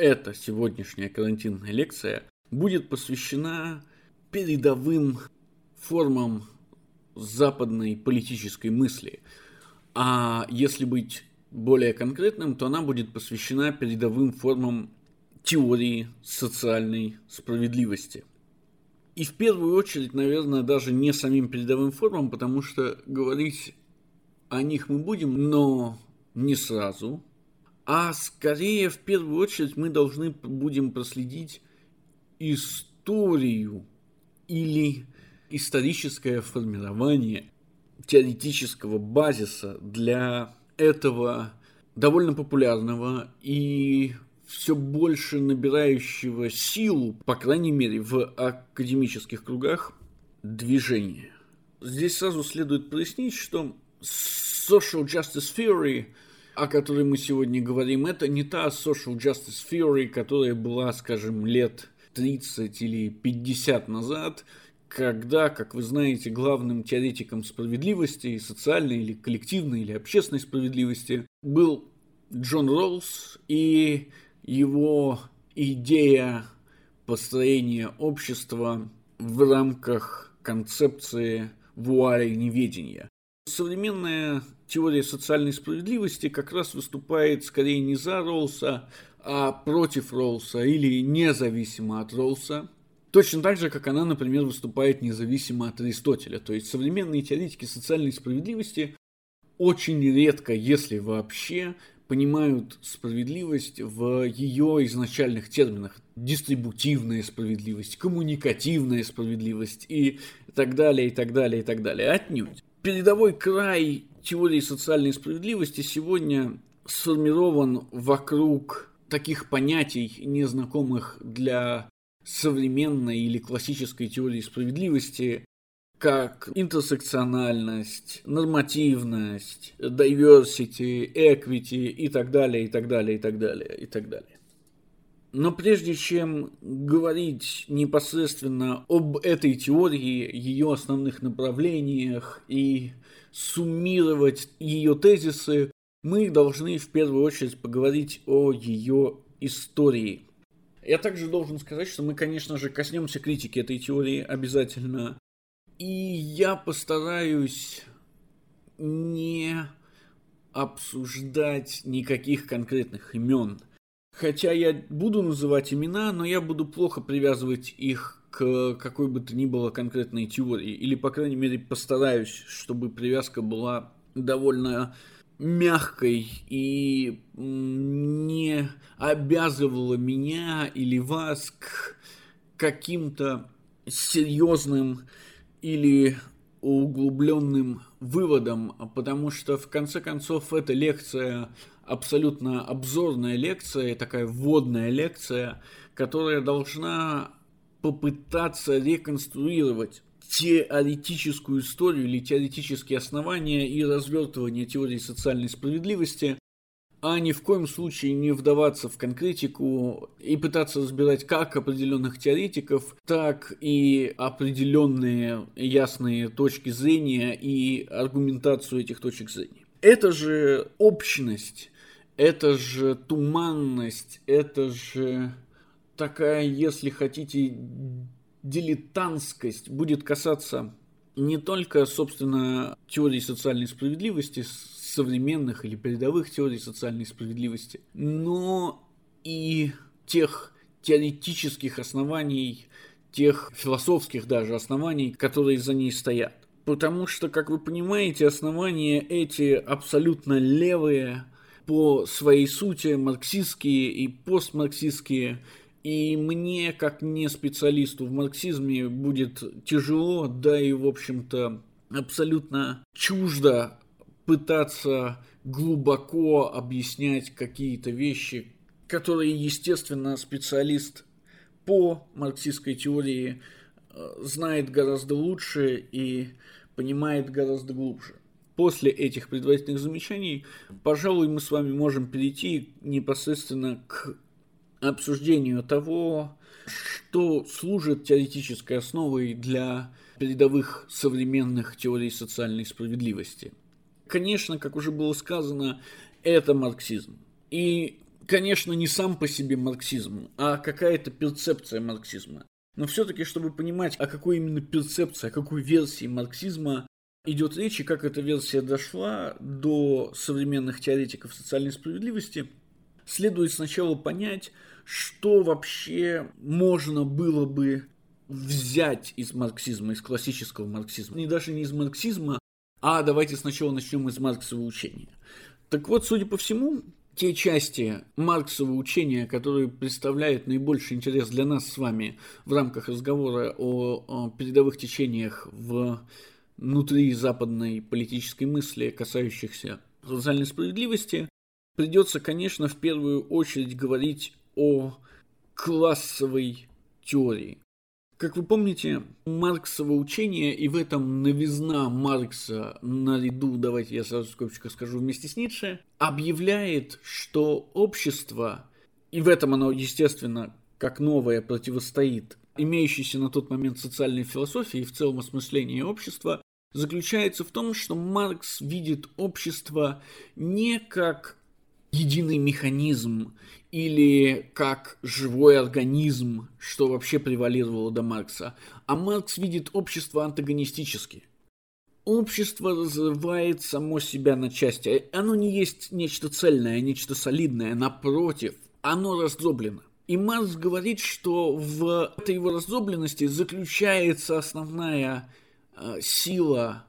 эта сегодняшняя карантинная лекция будет посвящена передовым формам западной политической мысли. А если быть более конкретным, то она будет посвящена передовым формам теории социальной справедливости. И в первую очередь, наверное, даже не самим передовым формам, потому что говорить о них мы будем, но не сразу, а скорее в первую очередь мы должны будем проследить историю или историческое формирование теоретического базиса для этого довольно популярного и все больше набирающего силу, по крайней мере, в академических кругах, движения. Здесь сразу следует прояснить, что social justice theory, о которой мы сегодня говорим, это не та social justice theory, которая была, скажем, лет 30 или 50 назад, когда, как вы знаете, главным теоретиком справедливости, социальной или коллективной или общественной справедливости был Джон Роллс, и его идея построения общества в рамках концепции вуали неведения. Современная теория социальной справедливости как раз выступает скорее не за Роллса, а против Роллса или независимо от Роллса. Точно так же, как она, например, выступает независимо от Аристотеля. То есть современные теоретики социальной справедливости очень редко, если вообще, понимают справедливость в ее изначальных терминах. Дистрибутивная справедливость, коммуникативная справедливость и так далее, и так далее, и так далее. Отнюдь. Передовой край теории социальной справедливости сегодня сформирован вокруг таких понятий, незнакомых для современной или классической теории справедливости, как интерсекциональность, нормативность, diversity, equity и так далее, и так далее, и так далее, и так далее. Но прежде чем говорить непосредственно об этой теории, ее основных направлениях и суммировать ее тезисы, мы должны в первую очередь поговорить о ее истории. Я также должен сказать, что мы, конечно же, коснемся критики этой теории обязательно, и я постараюсь не обсуждать никаких конкретных имен. Хотя я буду называть имена, но я буду плохо привязывать их к какой бы то ни было конкретной теории. Или, по крайней мере, постараюсь, чтобы привязка была довольно мягкой и не обязывала меня или вас к каким-то серьезным или углубленным выводом, потому что в конце концов эта лекция абсолютно обзорная лекция, такая вводная лекция, которая должна попытаться реконструировать теоретическую историю или теоретические основания и развертывание теории социальной справедливости, а ни в коем случае не вдаваться в конкретику и пытаться разбирать как определенных теоретиков, так и определенные ясные точки зрения и аргументацию этих точек зрения. Это же общность, это же туманность, это же такая, если хотите, дилетантскость будет касаться не только, собственно, теории социальной справедливости, современных или передовых теорий социальной справедливости, но и тех теоретических оснований, тех философских даже оснований, которые за ней стоят. Потому что, как вы понимаете, основания эти абсолютно левые по своей сути, марксистские и постмарксистские, и мне, как не специалисту в марксизме, будет тяжело, да и, в общем-то, абсолютно чуждо пытаться глубоко объяснять какие-то вещи, которые, естественно, специалист по марксистской теории э, знает гораздо лучше и понимает гораздо глубже. После этих предварительных замечаний, пожалуй, мы с вами можем перейти непосредственно к обсуждению того, что служит теоретической основой для передовых современных теорий социальной справедливости. Конечно, как уже было сказано, это марксизм. И конечно, не сам по себе марксизм, а какая-то перцепция марксизма. Но все-таки, чтобы понимать, о какой именно перцепции, о какой версии марксизма идет речь и как эта версия дошла до современных теоретиков социальной справедливости, следует сначала понять, что вообще можно было бы взять из марксизма, из классического марксизма. Не даже не из марксизма, а давайте сначала начнем из марксового учения. Так вот, судя по всему, те части марксового учения, которые представляют наибольший интерес для нас с вами в рамках разговора о, о передовых течениях в внутри западной политической мысли, касающихся социальной справедливости, придется, конечно, в первую очередь говорить о классовой теории. Как вы помните, Марксово учение, и в этом новизна Маркса наряду, давайте я сразу скобочка скажу, вместе с Ницше, объявляет, что общество, и в этом оно, естественно, как новое противостоит имеющейся на тот момент социальной философии и в целом осмыслении общества, заключается в том, что Маркс видит общество не как единый механизм или как живой организм, что вообще превалировало до Маркса, а Маркс видит общество антагонистически. Общество разрывает само себя на части. Оно не есть нечто цельное, нечто солидное. Напротив, оно раздроблено. И Маркс говорит, что в этой его раздробленности заключается основная сила,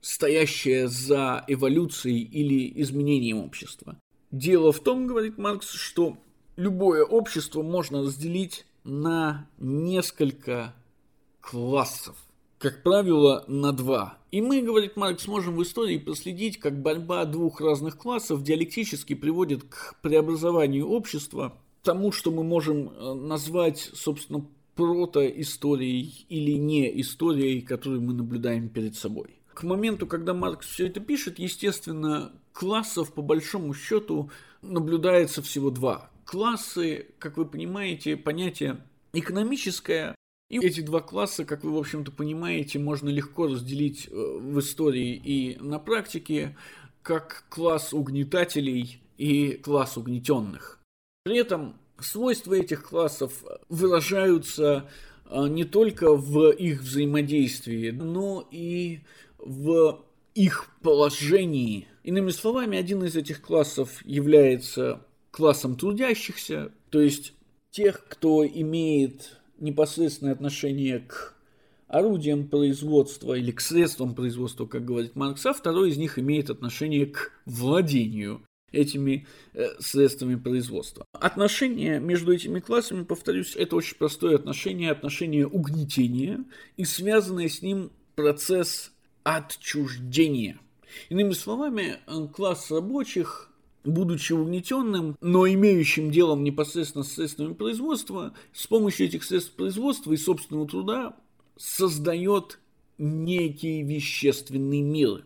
стоящая за эволюцией или изменением общества. Дело в том, говорит Маркс, что любое общество можно разделить на несколько классов. Как правило, на два. И мы, говорит Маркс, можем в истории проследить, как борьба двух разных классов диалектически приводит к преобразованию общества, тому, что мы можем э, назвать, собственно, протоисторией или не историей, которую мы наблюдаем перед собой. К моменту, когда Маркс все это пишет, естественно, классов по большому счету наблюдается всего два. Классы, как вы понимаете, понятие экономическое, и эти два класса, как вы, в общем-то, понимаете, можно легко разделить э, в истории и на практике, как класс угнетателей и класс угнетенных. При этом свойства этих классов выражаются э, не только в их взаимодействии, но и в их положении. Иными словами, один из этих классов является классом трудящихся, то есть тех, кто имеет непосредственное отношение к орудиям производства или к средствам производства, как говорит Маркс, а второй из них имеет отношение к владению этими э, средствами производства. Отношение между этими классами, повторюсь, это очень простое отношение, отношение угнетения и связанный с ним процесс отчуждения. Иными словами, класс рабочих, будучи угнетенным, но имеющим делом непосредственно с средствами производства, с помощью этих средств производства и собственного труда создает некий вещественный мир.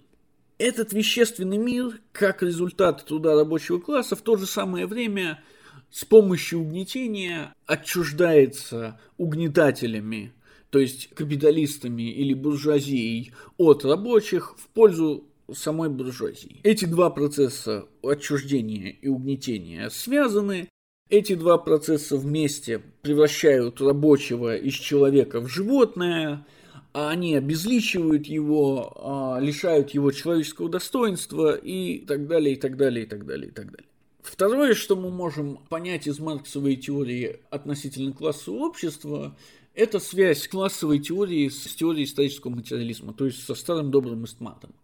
Этот вещественный мир, как результат труда рабочего класса, в то же самое время с помощью угнетения отчуждается угнетателями то есть капиталистами или буржуазией, от рабочих в пользу самой буржуазии. Эти два процесса отчуждения и угнетения связаны. Эти два процесса вместе превращают рабочего из человека в животное, а они обезличивают его, а, лишают его человеческого достоинства и так далее, и так далее, и так далее, и так далее. Второе, что мы можем понять из марксовой теории относительно классового общества, это связь классовой теории с теорией исторического материализма, то есть со старым добрым эстматом.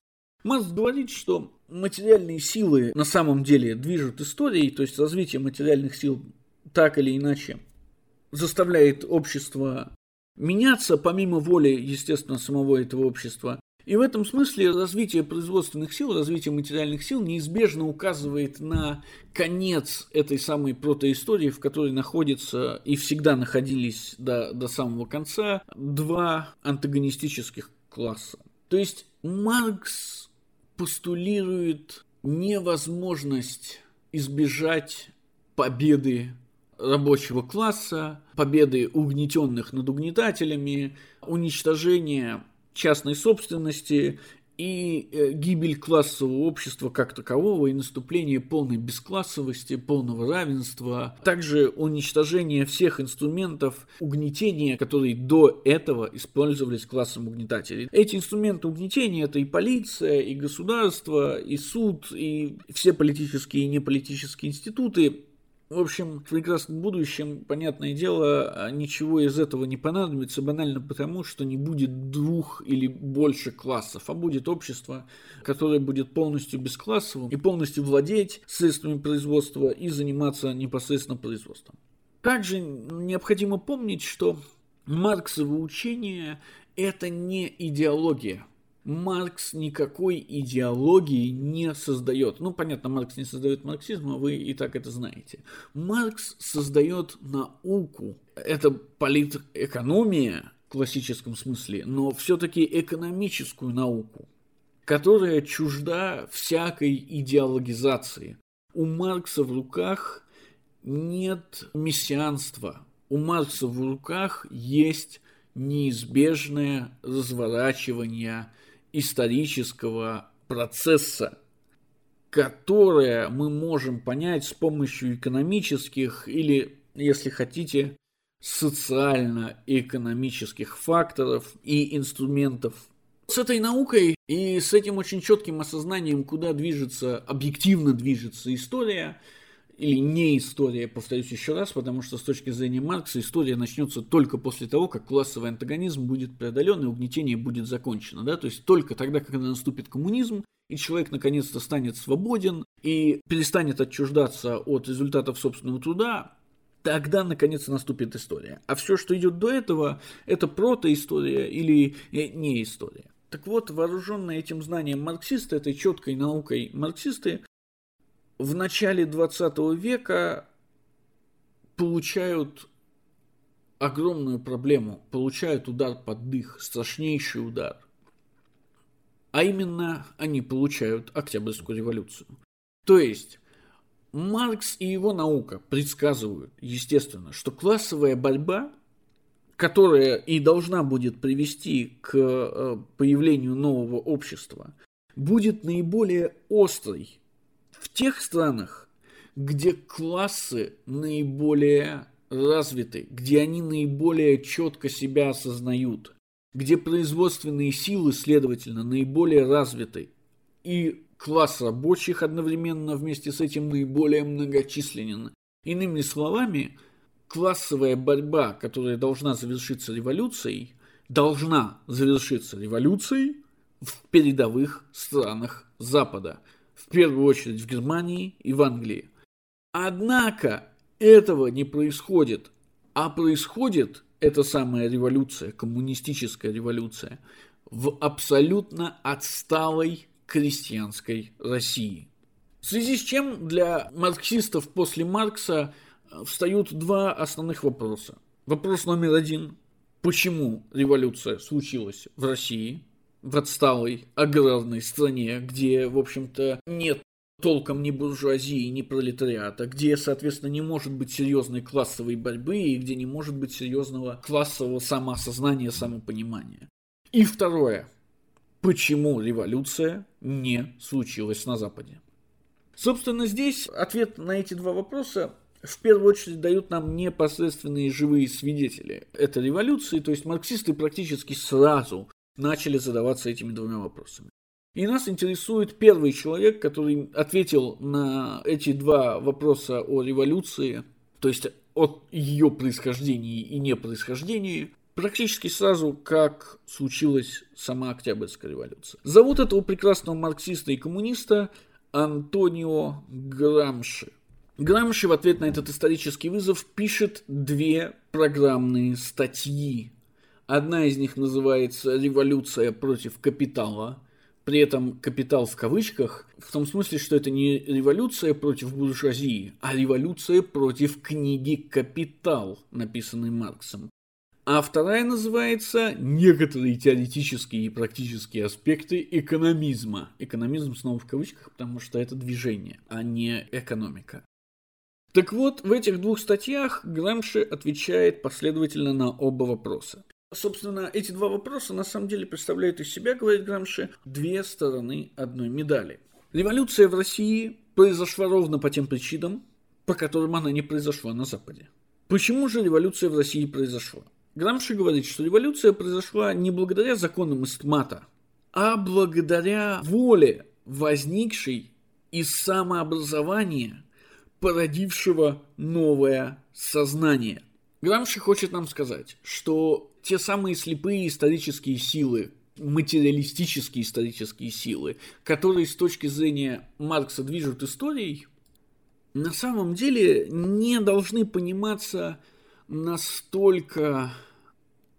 Маркс говорит, что материальные силы на самом деле движут историей, то есть развитие материальных сил так или иначе заставляет общество меняться, помимо воли, естественно, самого этого общества. И в этом смысле развитие производственных сил, развитие материальных сил неизбежно указывает на конец этой самой протоистории, в которой находится и всегда находились до, до самого конца два антагонистических класса. То есть Маркс постулирует невозможность избежать победы рабочего класса, победы угнетенных над угнетателями, уничтожения частной собственности и э, гибель классового общества как такового, и наступление полной бесклассовости, полного равенства, также уничтожение всех инструментов угнетения, которые до этого использовались классом угнетателей. Эти инструменты угнетения это и полиция, и государство, и суд, и все политические и неполитические институты, в общем, в прекрасном будущем, понятное дело, а ничего из этого не понадобится, банально потому, что не будет двух или больше классов, а будет общество, которое будет полностью бесклассовым и полностью владеть средствами производства и заниматься непосредственно производством. Также необходимо помнить, что Марксово учение – это не идеология – Маркс никакой идеологии не создает. Ну, понятно, Маркс не создает марксизм, а вы и так это знаете. Маркс создает науку. Это политэкономия в классическом смысле, но все-таки экономическую науку, которая чужда всякой идеологизации. У Маркса в руках нет мессианства. У Маркса в руках есть неизбежное разворачивание исторического процесса, которое мы можем понять с помощью экономических или, если хотите, социально-экономических факторов и инструментов. С этой наукой и с этим очень четким осознанием, куда движется, объективно движется история – или не история, повторюсь еще раз, потому что с точки зрения Маркса история начнется только после того, как классовый антагонизм будет преодолен и угнетение будет закончено. Да? То есть только тогда, когда наступит коммунизм, и человек наконец-то станет свободен и перестанет отчуждаться от результатов собственного труда, тогда наконец наступит история. А все, что идет до этого, это протоистория или не история. Так вот, вооруженные этим знанием марксисты, этой четкой наукой марксисты, в начале 20 века получают огромную проблему, получают удар под дых, страшнейший удар. А именно они получают Октябрьскую революцию. То есть Маркс и его наука предсказывают, естественно, что классовая борьба, которая и должна будет привести к э, появлению нового общества, будет наиболее острой в тех странах, где классы наиболее развиты, где они наиболее четко себя осознают, где производственные силы, следовательно, наиболее развиты, и класс рабочих одновременно вместе с этим наиболее многочисленен. Иными словами, классовая борьба, которая должна завершиться революцией, должна завершиться революцией в передовых странах Запада – в первую очередь в Германии и в Англии. Однако этого не происходит, а происходит эта самая революция, коммунистическая революция, в абсолютно отсталой крестьянской России. В связи с чем для марксистов после Маркса э, встают два основных вопроса. Вопрос номер один. Почему революция случилась в России? В отсталой аграрной стране, где, в общем-то, нет толком ни буржуазии, ни пролетариата, где, соответственно, не может быть серьезной классовой борьбы и где не может быть серьезного классового самоосознания, самопонимания. И второе. Почему революция не случилась на Западе? Собственно, здесь ответ на эти два вопроса в первую очередь дают нам непосредственные живые свидетели этой революции, то есть марксисты практически сразу начали задаваться этими двумя вопросами. И нас интересует первый человек, который ответил на эти два вопроса о революции, то есть о ее происхождении и непроисхождении, практически сразу, как случилась сама Октябрьская революция. Зовут этого прекрасного марксиста и коммуниста Антонио Грамши. Грамши в ответ на этот исторический вызов пишет две программные статьи Одна из них называется «Революция против капитала», при этом капитал в кавычках, в том смысле, что это не революция против буржуазии, а революция против книги «Капитал», написанной Марксом. А вторая называется «Некоторые теоретические и практические аспекты экономизма». Экономизм снова в кавычках, потому что это движение, а не экономика. Так вот, в этих двух статьях Грамши отвечает последовательно на оба вопроса. Собственно, эти два вопроса на самом деле представляют из себя, говорит Грамши, две стороны одной медали. Революция в России произошла ровно по тем причинам, по которым она не произошла на Западе. Почему же революция в России произошла? Грамши говорит, что революция произошла не благодаря законам истмата, а благодаря воле, возникшей из самообразования, породившего новое сознание. Грамши хочет нам сказать, что те самые слепые исторические силы, материалистические исторические силы, которые с точки зрения Маркса движут историей, на самом деле не должны пониматься настолько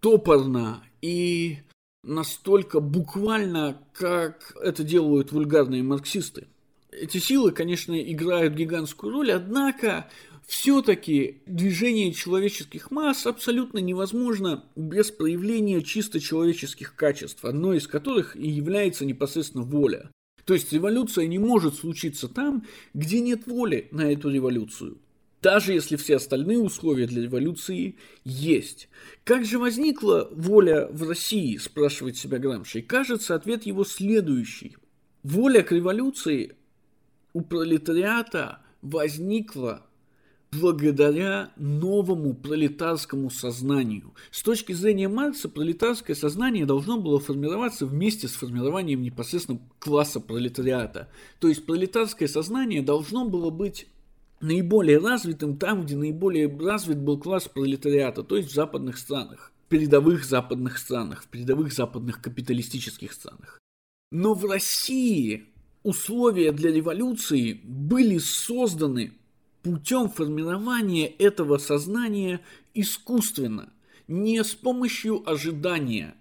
топорно и настолько буквально, как это делают вульгарные марксисты. Эти силы, конечно, играют гигантскую роль, однако все-таки движение человеческих масс абсолютно невозможно без проявления чисто человеческих качеств, одно из которых и является непосредственно воля. То есть революция не может случиться там, где нет воли на эту революцию. Даже если все остальные условия для революции есть. Как же возникла воля в России, спрашивает себя Грамши. Кажется, ответ его следующий. Воля к революции у пролетариата возникла благодаря новому пролетарскому сознанию. С точки зрения Маркса, пролетарское сознание должно было формироваться вместе с формированием непосредственно класса пролетариата. То есть пролетарское сознание должно было быть наиболее развитым там, где наиболее развит был класс пролетариата, то есть в западных странах, в передовых западных странах, в передовых западных капиталистических странах. Но в России условия для революции были созданы путем формирования этого сознания искусственно, не с помощью ожидания,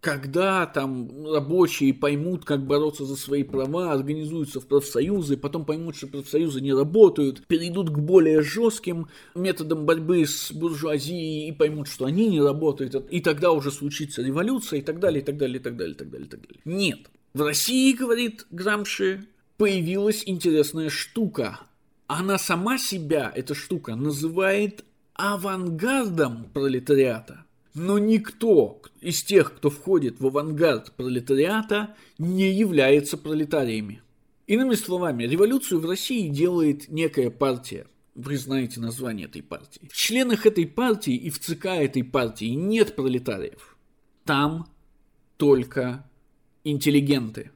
когда там рабочие поймут, как бороться за свои права, организуются в профсоюзы, потом поймут, что профсоюзы не работают, перейдут к более жестким методам борьбы с буржуазией и поймут, что они не работают, и тогда уже случится революция и так далее, и так далее, и так далее, и так далее, и так далее. Нет. В России, говорит Грамши, появилась интересная штука, она сама себя, эта штука, называет авангардом пролетариата. Но никто из тех, кто входит в авангард пролетариата, не является пролетариями. Иными словами, революцию в России делает некая партия. Вы знаете название этой партии. В членах этой партии и в ЦК этой партии нет пролетариев. Там только интеллигенты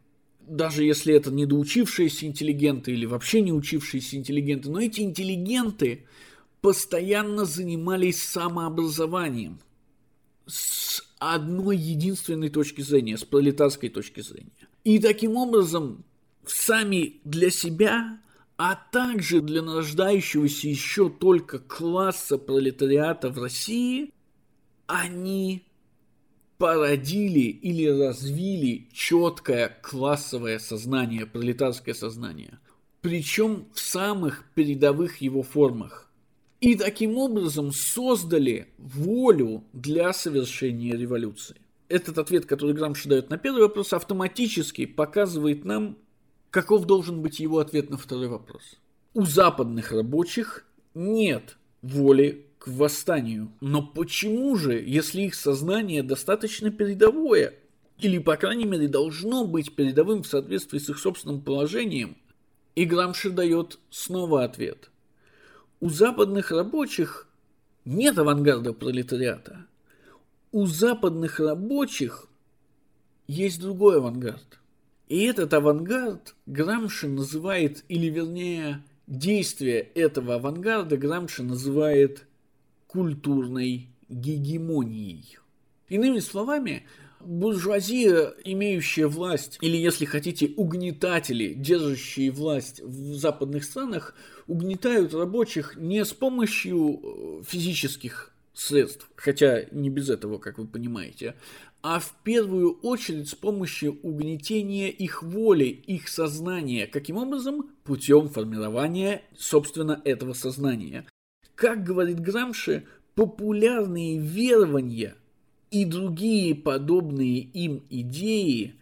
даже если это недоучившиеся интеллигенты или вообще не учившиеся интеллигенты, но эти интеллигенты постоянно занимались самообразованием с одной единственной точки зрения, с пролетарской точки зрения. И таким образом сами для себя, а также для нарождающегося еще только класса пролетариата в России, они породили или развили четкое классовое сознание, пролетарское сознание, причем в самых передовых его формах. И таким образом создали волю для совершения революции. Этот ответ, который Грамши дает на первый вопрос, автоматически показывает нам, каков должен быть его ответ на второй вопрос. У западных рабочих нет воли к восстанию. Но почему же, если их сознание достаточно передовое, или, по крайней мере, должно быть передовым в соответствии с их собственным положением, и Грамши дает снова ответ. У западных рабочих нет авангарда пролетариата. У западных рабочих есть другой авангард. И этот авангард Грамши называет, или вернее, действие этого авангарда Грамши называет культурной гегемонией. Иными словами, буржуазия, имеющая власть, или, если хотите, угнетатели, держащие власть в западных странах, угнетают рабочих не с помощью э, физических средств, хотя не без этого, как вы понимаете, а в первую очередь с помощью угнетения их воли, их сознания. Каким образом? Путем формирования, собственно, этого сознания. Как говорит Грамши, популярные верования и другие подобные им идеи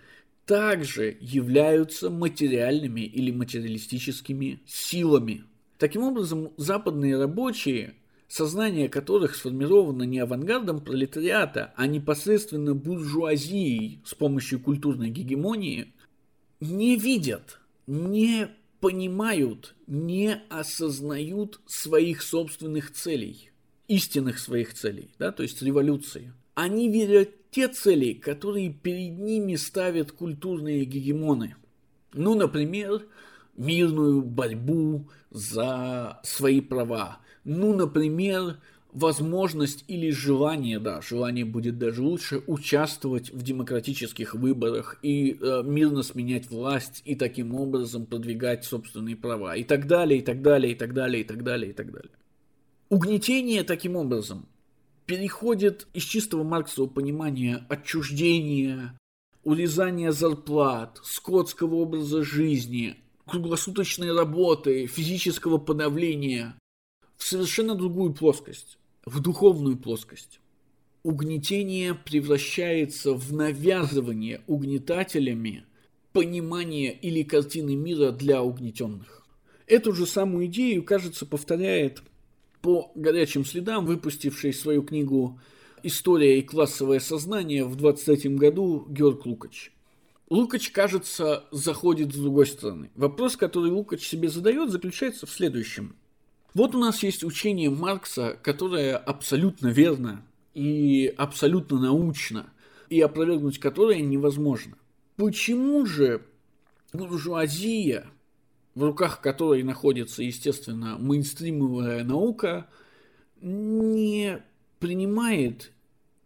также являются материальными или материалистическими силами. Таким образом, западные рабочие сознание которых сформировано не авангардом пролетариата, а непосредственно буржуазией с помощью культурной гегемонии, не видят, не понимают, не осознают своих собственных целей, истинных своих целей, да, то есть революции. Они верят те цели, которые перед ними ставят культурные гегемоны. Ну, например, мирную борьбу за свои права. Ну, например, возможность или желание, да, желание будет даже лучше, участвовать в демократических выборах и э, мирно сменять власть и таким образом продвигать собственные права и так далее, и так далее, и так далее, и так далее, и так далее. Угнетение таким образом переходит из чистого марксового понимания отчуждения, урезания зарплат, скотского образа жизни, круглосуточной работы, физического подавления в совершенно другую плоскость, в духовную плоскость. Угнетение превращается в навязывание угнетателями понимания или картины мира для угнетенных. Эту же самую идею, кажется, повторяет по горячим следам, выпустивший свою книгу «История и классовое сознание» в 23 году Георг Лукач. Лукач, кажется, заходит с другой стороны. Вопрос, который Лукач себе задает, заключается в следующем. Вот у нас есть учение Маркса, которое абсолютно верно и абсолютно научно, и опровергнуть которое невозможно. Почему же буржуазия, в руках которой находится, естественно, мейнстримовая наука, не принимает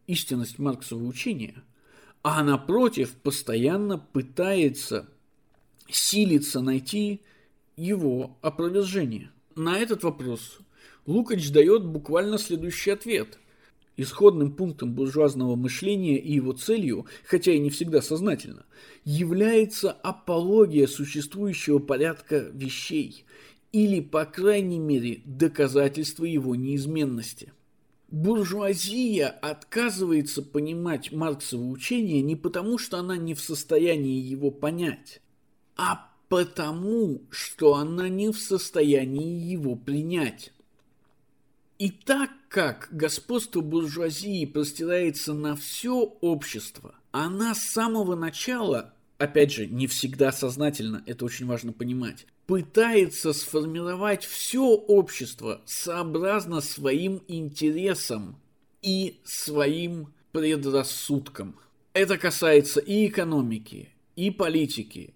истинность Марксового учения, а напротив постоянно пытается силиться найти его опровержение. На этот вопрос Лукач дает буквально следующий ответ. Исходным пунктом буржуазного мышления и его целью, хотя и не всегда сознательно, является апология существующего порядка вещей или, по крайней мере, доказательство его неизменности – буржуазия отказывается понимать Марксово учение не потому, что она не в состоянии его понять, а потому, что она не в состоянии его принять. И так как господство буржуазии простирается на все общество, она с самого начала, опять же, не всегда сознательно, это очень важно понимать, пытается сформировать все общество сообразно своим интересам и своим предрассудкам. Это касается и экономики, и политики,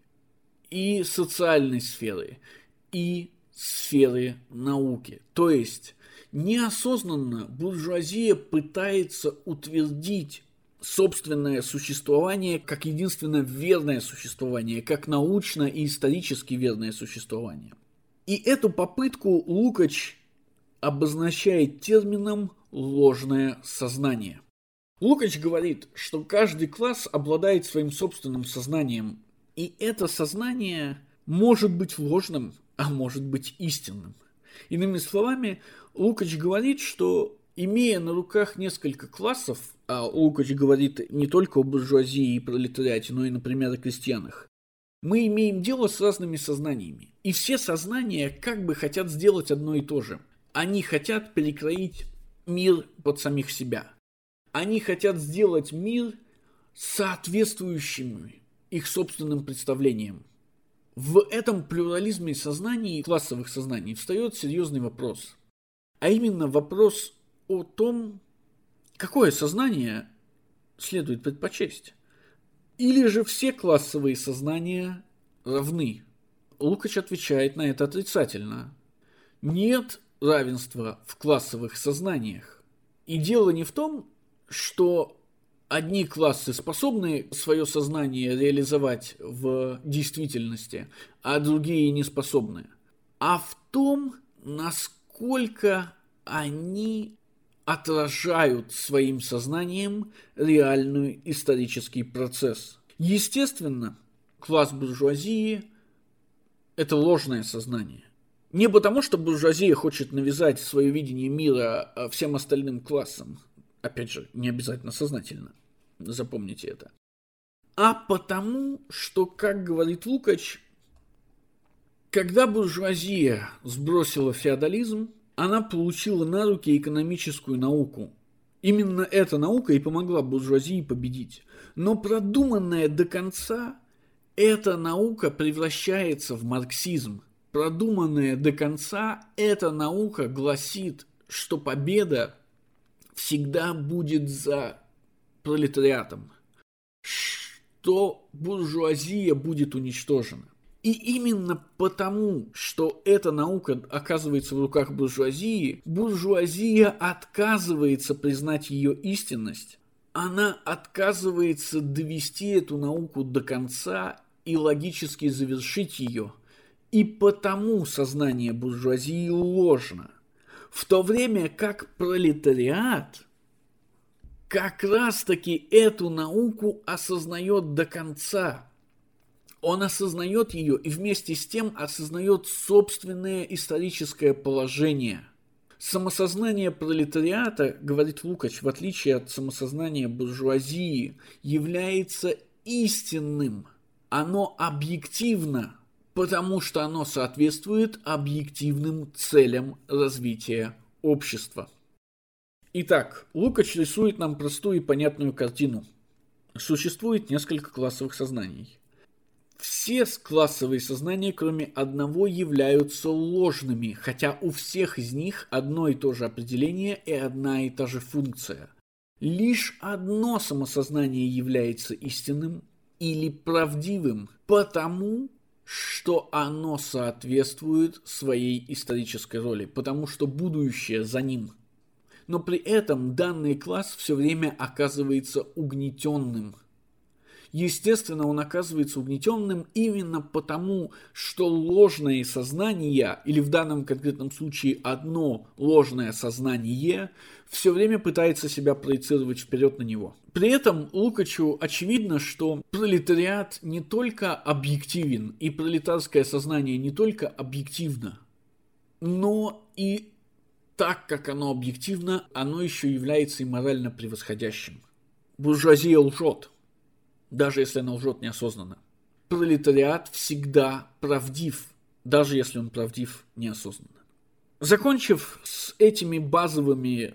и социальной сферы, и сферы науки. То есть неосознанно буржуазия пытается утвердить собственное существование как единственно верное существование, как научно и исторически верное существование. И эту попытку Лукач обозначает термином «ложное сознание». Лукач говорит, что каждый класс обладает своим собственным сознанием, и это сознание может быть ложным, а может быть истинным. Иными словами, Лукач говорит, что имея на руках несколько классов, а Лукач говорит не только о буржуазии и пролетариате, но и, например, о крестьянах, мы имеем дело с разными сознаниями. И все сознания как бы хотят сделать одно и то же. Они хотят перекроить мир под самих себя. Они хотят сделать мир соответствующим их собственным представлениям. В этом плюрализме сознаний, классовых сознаний, встает серьезный вопрос. А именно вопрос о том, какое сознание следует предпочесть. Или же все классовые сознания равны? Лукач отвечает на это отрицательно. Нет равенства в классовых сознаниях. И дело не в том, что одни классы способны свое сознание реализовать в действительности, а другие не способны, а в том, насколько они отражают своим сознанием реальный исторический процесс. Естественно, класс буржуазии – это ложное сознание. Не потому, что буржуазия хочет навязать свое видение мира а, всем остальным классам, опять же, не обязательно сознательно, запомните это, а потому, что, как говорит Лукач, когда буржуазия сбросила феодализм, она получила на руки экономическую науку. Именно эта наука и помогла буржуазии победить. Но продуманная до конца, эта наука превращается в марксизм. Продуманная до конца, эта наука гласит, что победа всегда будет за пролетариатом, что буржуазия будет уничтожена. И именно потому, что эта наука оказывается в руках буржуазии, буржуазия отказывается признать ее истинность, она отказывается довести эту науку до конца и логически завершить ее. И потому сознание буржуазии ложно. В то время как пролетариат как раз-таки эту науку осознает до конца – он осознает ее и вместе с тем осознает собственное историческое положение. Самосознание пролетариата, говорит Лукач, в отличие от самосознания буржуазии, является истинным. Оно объективно, потому что оно соответствует объективным целям развития общества. Итак, Лукач рисует нам простую и понятную картину. Существует несколько классовых сознаний. Все классовые сознания, кроме одного, являются ложными, хотя у всех из них одно и то же определение и одна и та же функция. Лишь одно самосознание является истинным или правдивым, потому что оно соответствует своей исторической роли, потому что будущее за ним. Но при этом данный класс все время оказывается угнетенным – Естественно, он оказывается угнетенным именно потому, что ложные сознания, или в данном конкретном случае одно ложное сознание, все время пытается себя проецировать вперед на него. При этом Лукачу очевидно, что пролетариат не только объективен, и пролетарское сознание не только объективно, но и так как оно объективно, оно еще является и морально превосходящим. Буржуазия лжет – даже если она лжет неосознанно. Пролетариат всегда правдив, даже если он правдив неосознанно. Закончив с этими базовыми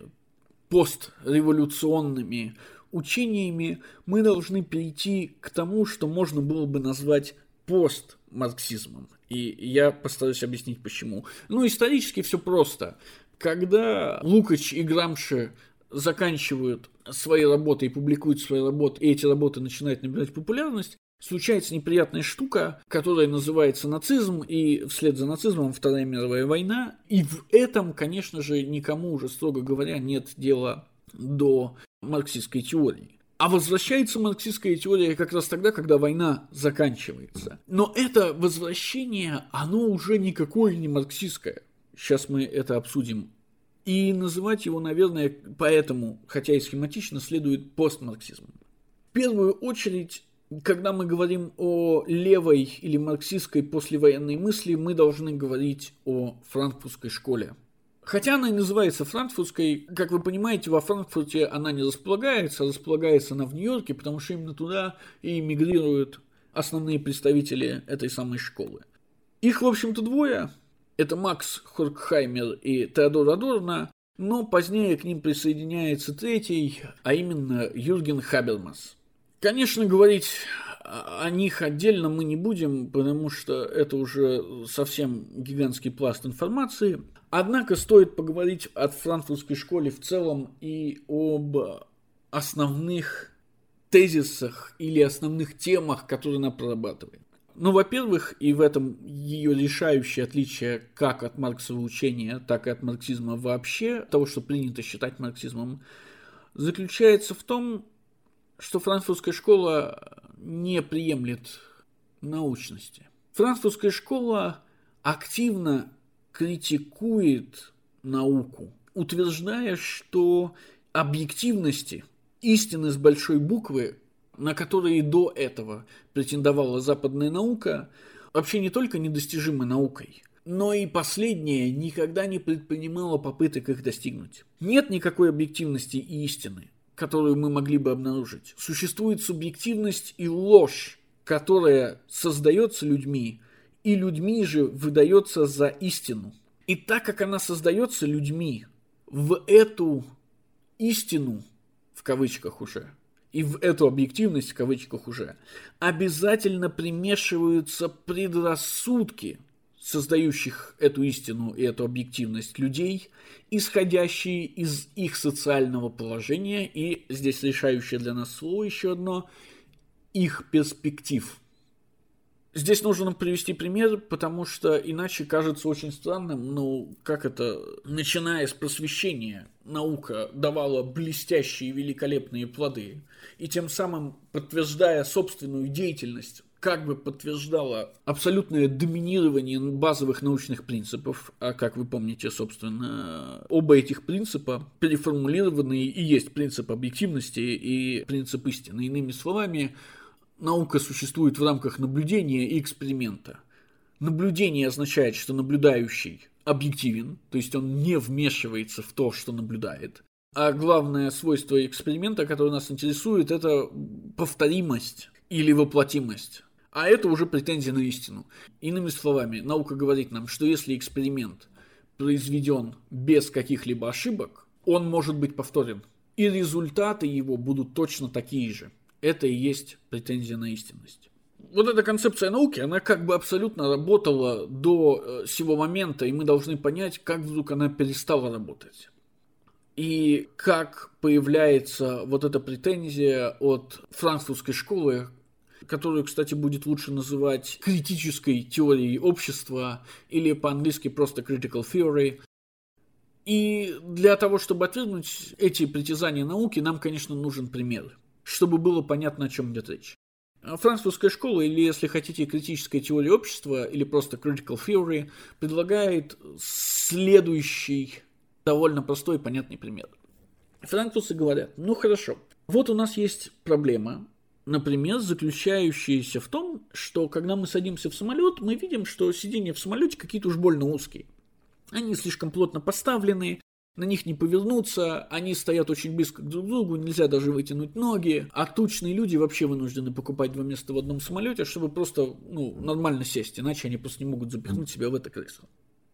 постреволюционными учениями, мы должны перейти к тому, что можно было бы назвать постмарксизмом. И я постараюсь объяснить почему. Ну, исторически все просто. Когда Лукач и Грамши заканчивают свои работы и публикуют свои работы, и эти работы начинают набирать популярность, случается неприятная штука, которая называется нацизм, и вслед за нацизмом Вторая мировая война. И в этом, конечно же, никому уже, строго говоря, нет дела до марксистской теории. А возвращается марксистская теория как раз тогда, когда война заканчивается. Но это возвращение, оно уже никакое не марксистское. Сейчас мы это обсудим и называть его, наверное, поэтому, хотя и схематично, следует постмарксизмом. В первую очередь, когда мы говорим о левой или марксистской послевоенной мысли, мы должны говорить о франкфуртской школе. Хотя она и называется франкфуртской, как вы понимаете, во Франкфурте она не располагается, а располагается она в Нью-Йорке, потому что именно туда и эмигрируют основные представители этой самой школы. Их, в общем-то, двое. Это Макс Хоркхаймер и Теодор Адорно, но позднее к ним присоединяется третий, а именно Юрген Хабермас. Конечно, говорить о них отдельно мы не будем, потому что это уже совсем гигантский пласт информации. Однако стоит поговорить о франкфуртской школе в целом и об основных тезисах или основных темах, которые она прорабатывает. Ну, во-первых, и в этом ее решающее отличие как от марксового учения, так и от марксизма вообще, того, что принято считать марксизмом, заключается в том, что французская школа не приемлет научности. Французская школа активно критикует науку, утверждая, что объективности, истины с большой буквы на которые до этого претендовала западная наука, вообще не только недостижимы наукой, но и последняя никогда не предпринимала попыток их достигнуть. Нет никакой объективности и истины, которую мы могли бы обнаружить. Существует субъективность и ложь, которая создается людьми, и людьми же выдается за истину. И так как она создается людьми в эту истину, в кавычках уже, и в эту объективность, в кавычках уже, обязательно примешиваются предрассудки, создающих эту истину и эту объективность людей, исходящие из их социального положения, и здесь решающее для нас слово еще одно, их перспектив – Здесь нужно привести пример, потому что иначе кажется очень странным, ну, как это, начиная с просвещения, наука давала блестящие великолепные плоды, и тем самым, подтверждая собственную деятельность, как бы подтверждала абсолютное доминирование базовых научных принципов, а как вы помните, собственно, оба этих принципа переформулированные и есть принцип объективности и принцип истины. Иными словами, наука существует в рамках наблюдения и эксперимента. Наблюдение означает, что наблюдающий объективен, то есть он не вмешивается в то, что наблюдает. А главное свойство эксперимента, которое нас интересует, это повторимость или воплотимость. А это уже претензия на истину. Иными словами, наука говорит нам, что если эксперимент произведен без каких-либо ошибок, он может быть повторен. И результаты его будут точно такие же это и есть претензия на истинность. Вот эта концепция науки, она как бы абсолютно работала до э, сего момента, и мы должны понять, как вдруг она перестала работать. И как появляется вот эта претензия от франкфуртской школы, которую, кстати, будет лучше называть критической теорией общества или по-английски просто critical theory. И для того, чтобы отвергнуть эти притязания науки, нам, конечно, нужен пример чтобы было понятно, о чем идет речь. Франкфуртская школа, или, если хотите, критическая теория общества, или просто critical theory, предлагает следующий довольно простой и понятный пример. Франкфуртцы говорят, ну хорошо, вот у нас есть проблема, например, заключающаяся в том, что когда мы садимся в самолет, мы видим, что сиденья в самолете какие-то уж больно узкие. Они слишком плотно поставлены, на них не повернуться, они стоят очень близко друг к другу, нельзя даже вытянуть ноги, а тучные люди вообще вынуждены покупать два места в одном самолете, чтобы просто ну, нормально сесть, иначе они просто не могут запихнуть себя в это кресло.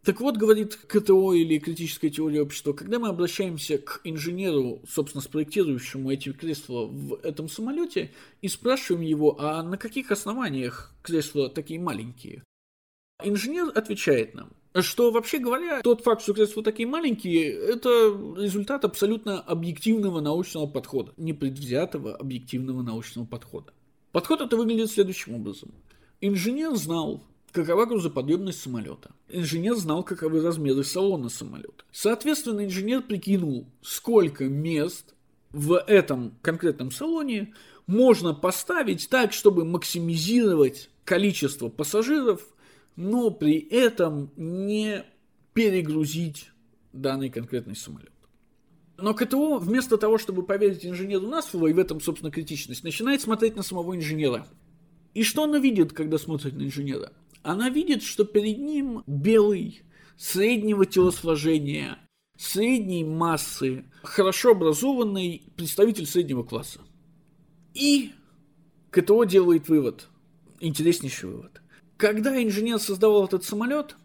Так вот, говорит КТО или критическая теория общества, когда мы обращаемся к инженеру, собственно, спроектирующему эти кресла в этом самолете, и спрашиваем его, а на каких основаниях кресла такие маленькие? Инженер отвечает нам, что, вообще говоря, тот факт, что кресла такие маленькие, это результат абсолютно объективного научного подхода, непредвзятого объективного научного подхода. Подход это выглядит следующим образом. Инженер знал, какова грузоподъемность самолета. Инженер знал, каковы размеры салона самолета. Соответственно, инженер прикинул, сколько мест в этом конкретном салоне можно поставить так, чтобы максимизировать количество пассажиров но при этом не перегрузить данный конкретный самолет. Но КТО, вместо того, чтобы поверить инженеру на слово, и в этом, собственно, критичность, начинает смотреть на самого инженера. И что она видит, когда смотрит на инженера? Она видит, что перед ним белый, среднего телосложения, средней массы, хорошо образованный представитель среднего класса. И КТО делает вывод, интереснейший вывод – когда инженер создавал этот самолет,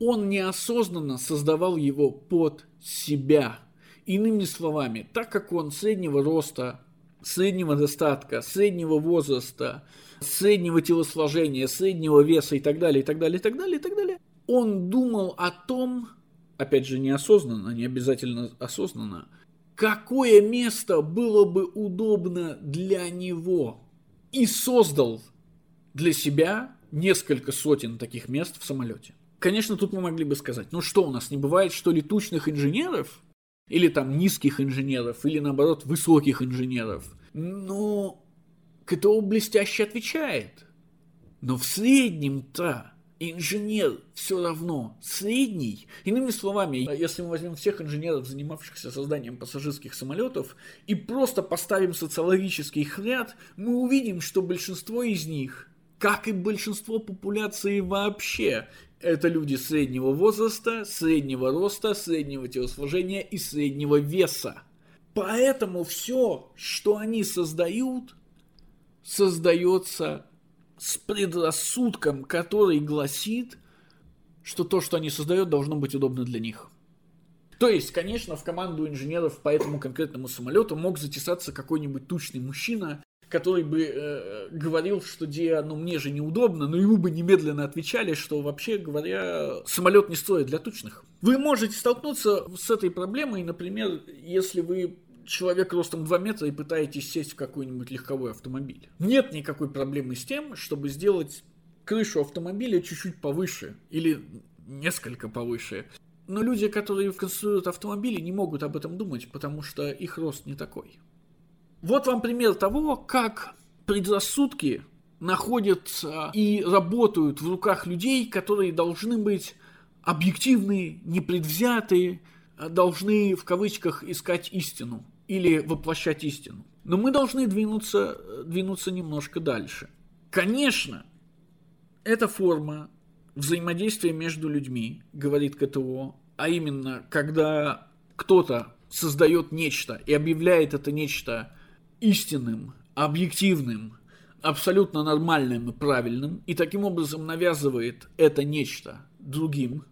он неосознанно создавал его под себя. Иными словами, так как он среднего роста, среднего достатка, среднего возраста, среднего телосложения, среднего веса и так далее, и так далее, и так далее, и так далее, он думал о том, опять же, неосознанно, не обязательно осознанно, какое место было бы удобно для него. И создал для себя несколько сотен таких мест в самолете. Конечно, тут мы могли бы сказать, ну что, у нас не бывает, что ли, инженеров? Или там низких инженеров, или наоборот высоких инженеров. Но КТО блестяще отвечает. Но в среднем-то инженер все равно средний. Иными словами, если мы возьмем всех инженеров, занимавшихся созданием пассажирских самолетов, и просто поставим социологический их ряд, мы увидим, что большинство из них как и большинство популяции вообще. Это люди среднего возраста, среднего роста, среднего телосложения и среднего веса. Поэтому все, что они создают, создается с предрассудком, который гласит, что то, что они создают, должно быть удобно для них. То есть, конечно, в команду инженеров по этому конкретному самолету мог затесаться какой-нибудь тучный мужчина, который бы э, говорил, что где, ну мне же неудобно, но ему бы немедленно отвечали, что вообще говоря, самолет не стоит для тучных. Вы можете столкнуться с этой проблемой, например, если вы человек ростом 2 метра и пытаетесь сесть в какой-нибудь легковой автомобиль. Нет никакой проблемы с тем, чтобы сделать крышу автомобиля чуть-чуть повыше или несколько повыше. Но люди, которые конструируют автомобили, не могут об этом думать, потому что их рост не такой. Вот вам пример того, как предрассудки находятся и работают в руках людей, которые должны быть объективные, непредвзятые, должны в кавычках искать истину или воплощать истину. Но мы должны двинуться, двинуться немножко дальше. Конечно, эта форма взаимодействие между людьми, говорит КТО, а именно, когда кто-то создает нечто и объявляет это нечто истинным, объективным, абсолютно нормальным и правильным, и таким образом навязывает это нечто другим,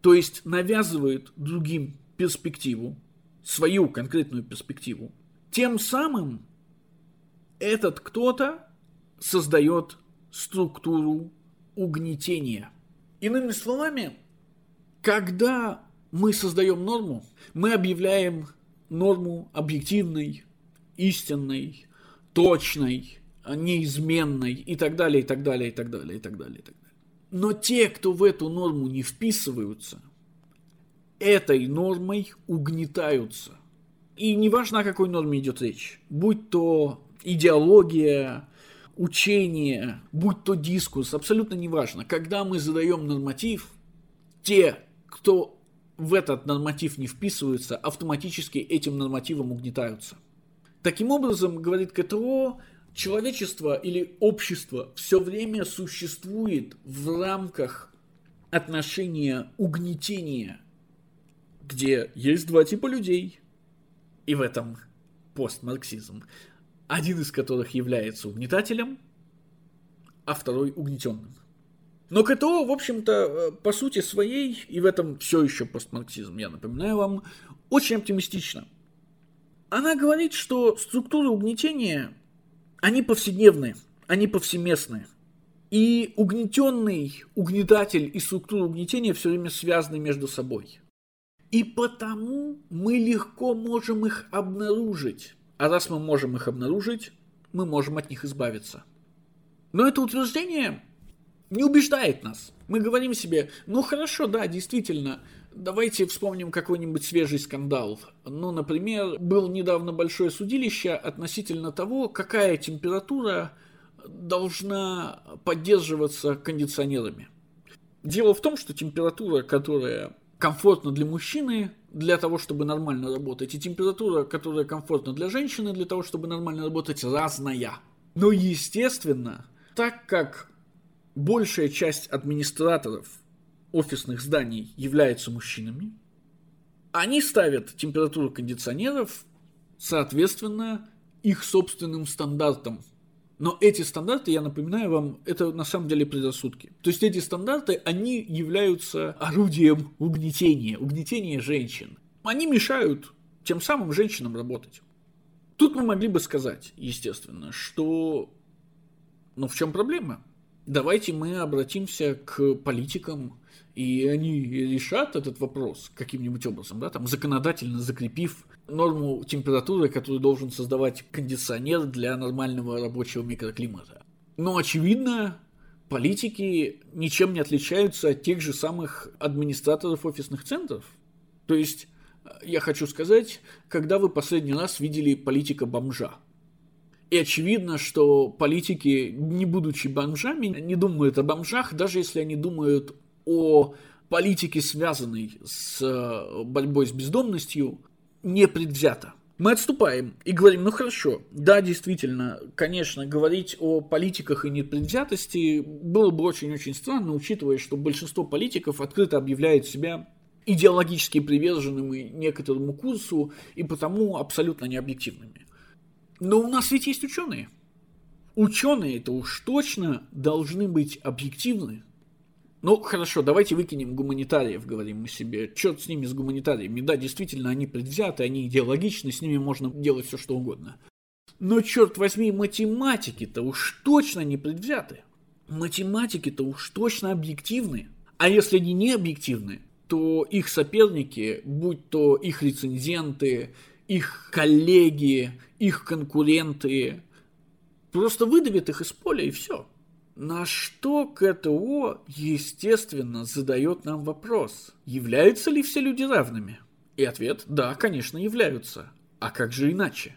то есть навязывает другим перспективу, свою конкретную перспективу, тем самым этот кто-то создает структуру угнетения. Иными словами, когда мы создаем норму, мы объявляем норму объективной, истинной, точной, неизменной и так далее, и так далее, и так далее, и так далее, и так далее. Но те, кто в эту норму не вписываются, этой нормой угнетаются. И неважно, о какой норме идет речь, будь то идеология, учение, будь то дискурс, абсолютно неважно. Когда мы задаем норматив, те, кто в этот норматив не вписываются, автоматически этим нормативом угнетаются. Таким образом, говорит КТО, человечество или общество все время существует в рамках отношения угнетения, где есть два типа людей, и в этом постмарксизм один из которых является угнетателем, а второй угнетенным. Но КТО, в общем-то, э, по сути своей, и в этом все еще постмарксизм, я напоминаю вам, очень оптимистично. Она говорит, что структуры угнетения, они повседневные, они повсеместные. И угнетенный угнетатель и структура угнетения все время связаны между собой. И потому мы легко можем их обнаружить. А раз мы можем их обнаружить, мы можем от них избавиться. Но это утверждение не убеждает нас. Мы говорим себе, ну хорошо, да, действительно, давайте вспомним какой-нибудь свежий скандал. Ну, например, был недавно большое судилище относительно того, какая температура должна поддерживаться кондиционерами. Дело в том, что температура, которая комфортна для мужчины, для того, чтобы нормально работать, и температура, которая комфортна для женщины, для того, чтобы нормально работать, разная. Но, естественно, так как большая часть администраторов офисных зданий являются мужчинами, они ставят температуру кондиционеров соответственно их собственным стандартам но эти стандарты, я напоминаю вам, это на самом деле предрассудки. То есть эти стандарты, они являются орудием угнетения, угнетения женщин. Они мешают тем самым женщинам работать. Тут мы могли бы сказать, естественно, что ну в чем проблема? Давайте мы обратимся к политикам, и они решат этот вопрос каким-нибудь образом, да, там законодательно закрепив норму температуры, которую должен создавать кондиционер для нормального рабочего микроклимата. Но, очевидно, политики ничем не отличаются от тех же самых администраторов офисных центров. То есть, я хочу сказать, когда вы последний раз видели политика бомжа? И очевидно, что политики, не будучи бомжами, не думают о бомжах, даже если они думают о политике, связанной с борьбой с бездомностью, не предвзято. Мы отступаем и говорим, ну хорошо, да, действительно, конечно, говорить о политиках и непредвзятости было бы очень-очень странно, учитывая, что большинство политиков открыто объявляют себя идеологически приверженными некоторому курсу и потому абсолютно необъективными. Но у нас ведь есть ученые. Ученые это уж точно должны быть объективны. Ну, хорошо, давайте выкинем гуманитариев, говорим мы себе. Черт с ними, с гуманитариями. Да, действительно, они предвзяты, они идеологичны, с ними можно делать все, что угодно. Но, черт возьми, математики-то уж точно не предвзяты. Математики-то уж точно объективны. А если они не объективны, то их соперники, будь то их рецензенты, их коллеги, их конкуренты, просто выдавят их из поля и все. На что КТО, естественно, задает нам вопрос, являются ли все люди равными? И ответ – да, конечно, являются. А как же иначе?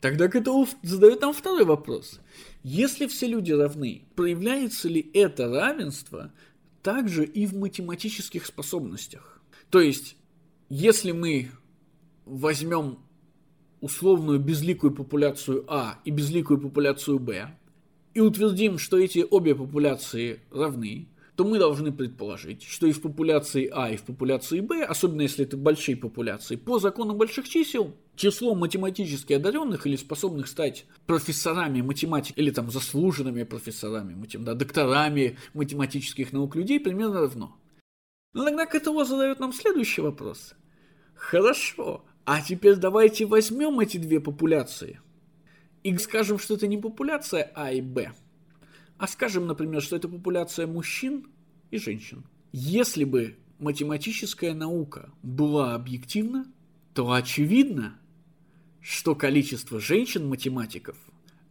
Тогда КТО задает нам второй вопрос. Если все люди равны, проявляется ли это равенство также и в математических способностях? То есть, если мы возьмем условную безликую популяцию А и безликую популяцию Б, и утвердим, что эти обе популяции равны, то мы должны предположить, что и в популяции А, и в популяции Б, особенно если это большие популяции, по закону больших чисел, число математически одаренных или способных стать профессорами математики, или там заслуженными профессорами, матем, да, докторами математических наук людей примерно равно. Но тогда КТО задает нам следующий вопрос. Хорошо, а теперь давайте возьмем эти две популяции и скажем, что это не популяция А и Б, а скажем, например, что это популяция мужчин и женщин. Если бы математическая наука была объективна, то очевидно, что количество женщин-математиков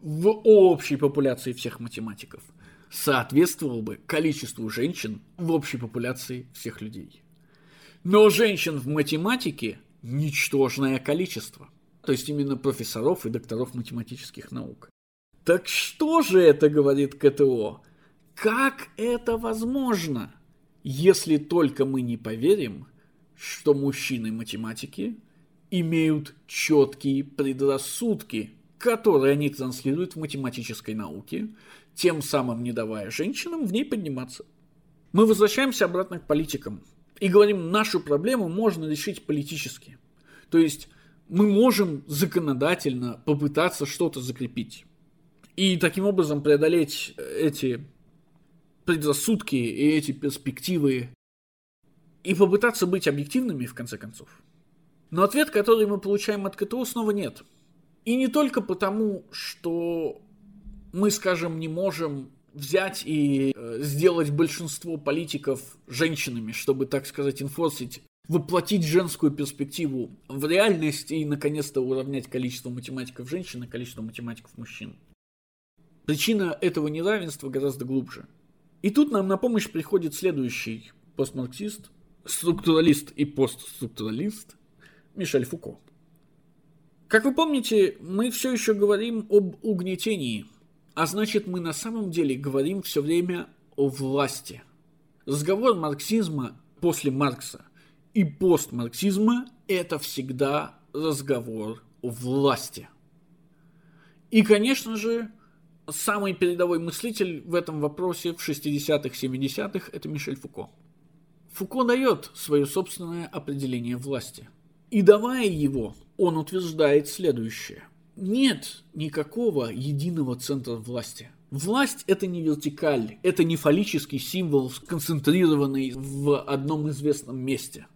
в общей популяции всех математиков соответствовало бы количеству женщин в общей популяции всех людей. Но женщин в математике ничтожное количество то есть именно профессоров и докторов математических наук. Так что же это говорит КТО? Как это возможно, если только мы не поверим, что мужчины-математики имеют четкие предрассудки, которые они транслируют в математической науке, тем самым не давая женщинам в ней подниматься. Мы возвращаемся обратно к политикам и говорим, нашу проблему можно решить политически. То есть мы можем законодательно попытаться что-то закрепить. И таким образом преодолеть эти предрассудки и эти перспективы и попытаться быть объективными в конце концов. Но ответ, который мы получаем от КТО, снова нет. И не только потому, что мы, скажем, не можем взять и э, сделать большинство политиков женщинами, чтобы, так сказать, инфорсить воплотить женскую перспективу в реальность и, наконец-то, уравнять количество математиков женщин и количество математиков мужчин. Причина этого неравенства гораздо глубже. И тут нам на помощь приходит следующий постмарксист, структуралист и постструктуралист Мишель Фуко. Как вы помните, мы все еще говорим об угнетении, а значит мы на самом деле говорим все время о власти. Разговор марксизма после Маркса – и постмарксизма – это всегда разговор о власти. И, конечно же, самый передовой мыслитель в этом вопросе в 60-х, 70-х – это Мишель Фуко. Фуко дает свое собственное определение власти. И давая его, он утверждает следующее. Нет никакого единого центра власти. Власть – это не вертикаль, это не фаллический символ, сконцентрированный в одном известном месте –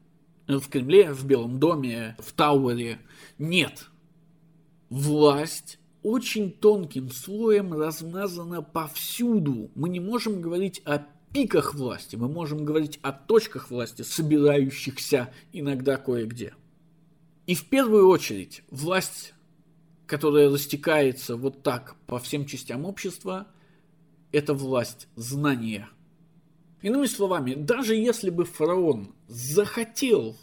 в Кремле, в Белом доме, в Тауэре. Нет. Власть очень тонким слоем размазана повсюду. Мы не можем говорить о пиках власти, мы можем говорить о точках власти, собирающихся иногда кое-где. И в первую очередь власть, которая растекается вот так по всем частям общества, это власть знания – Иными словами, даже если бы фараон захотел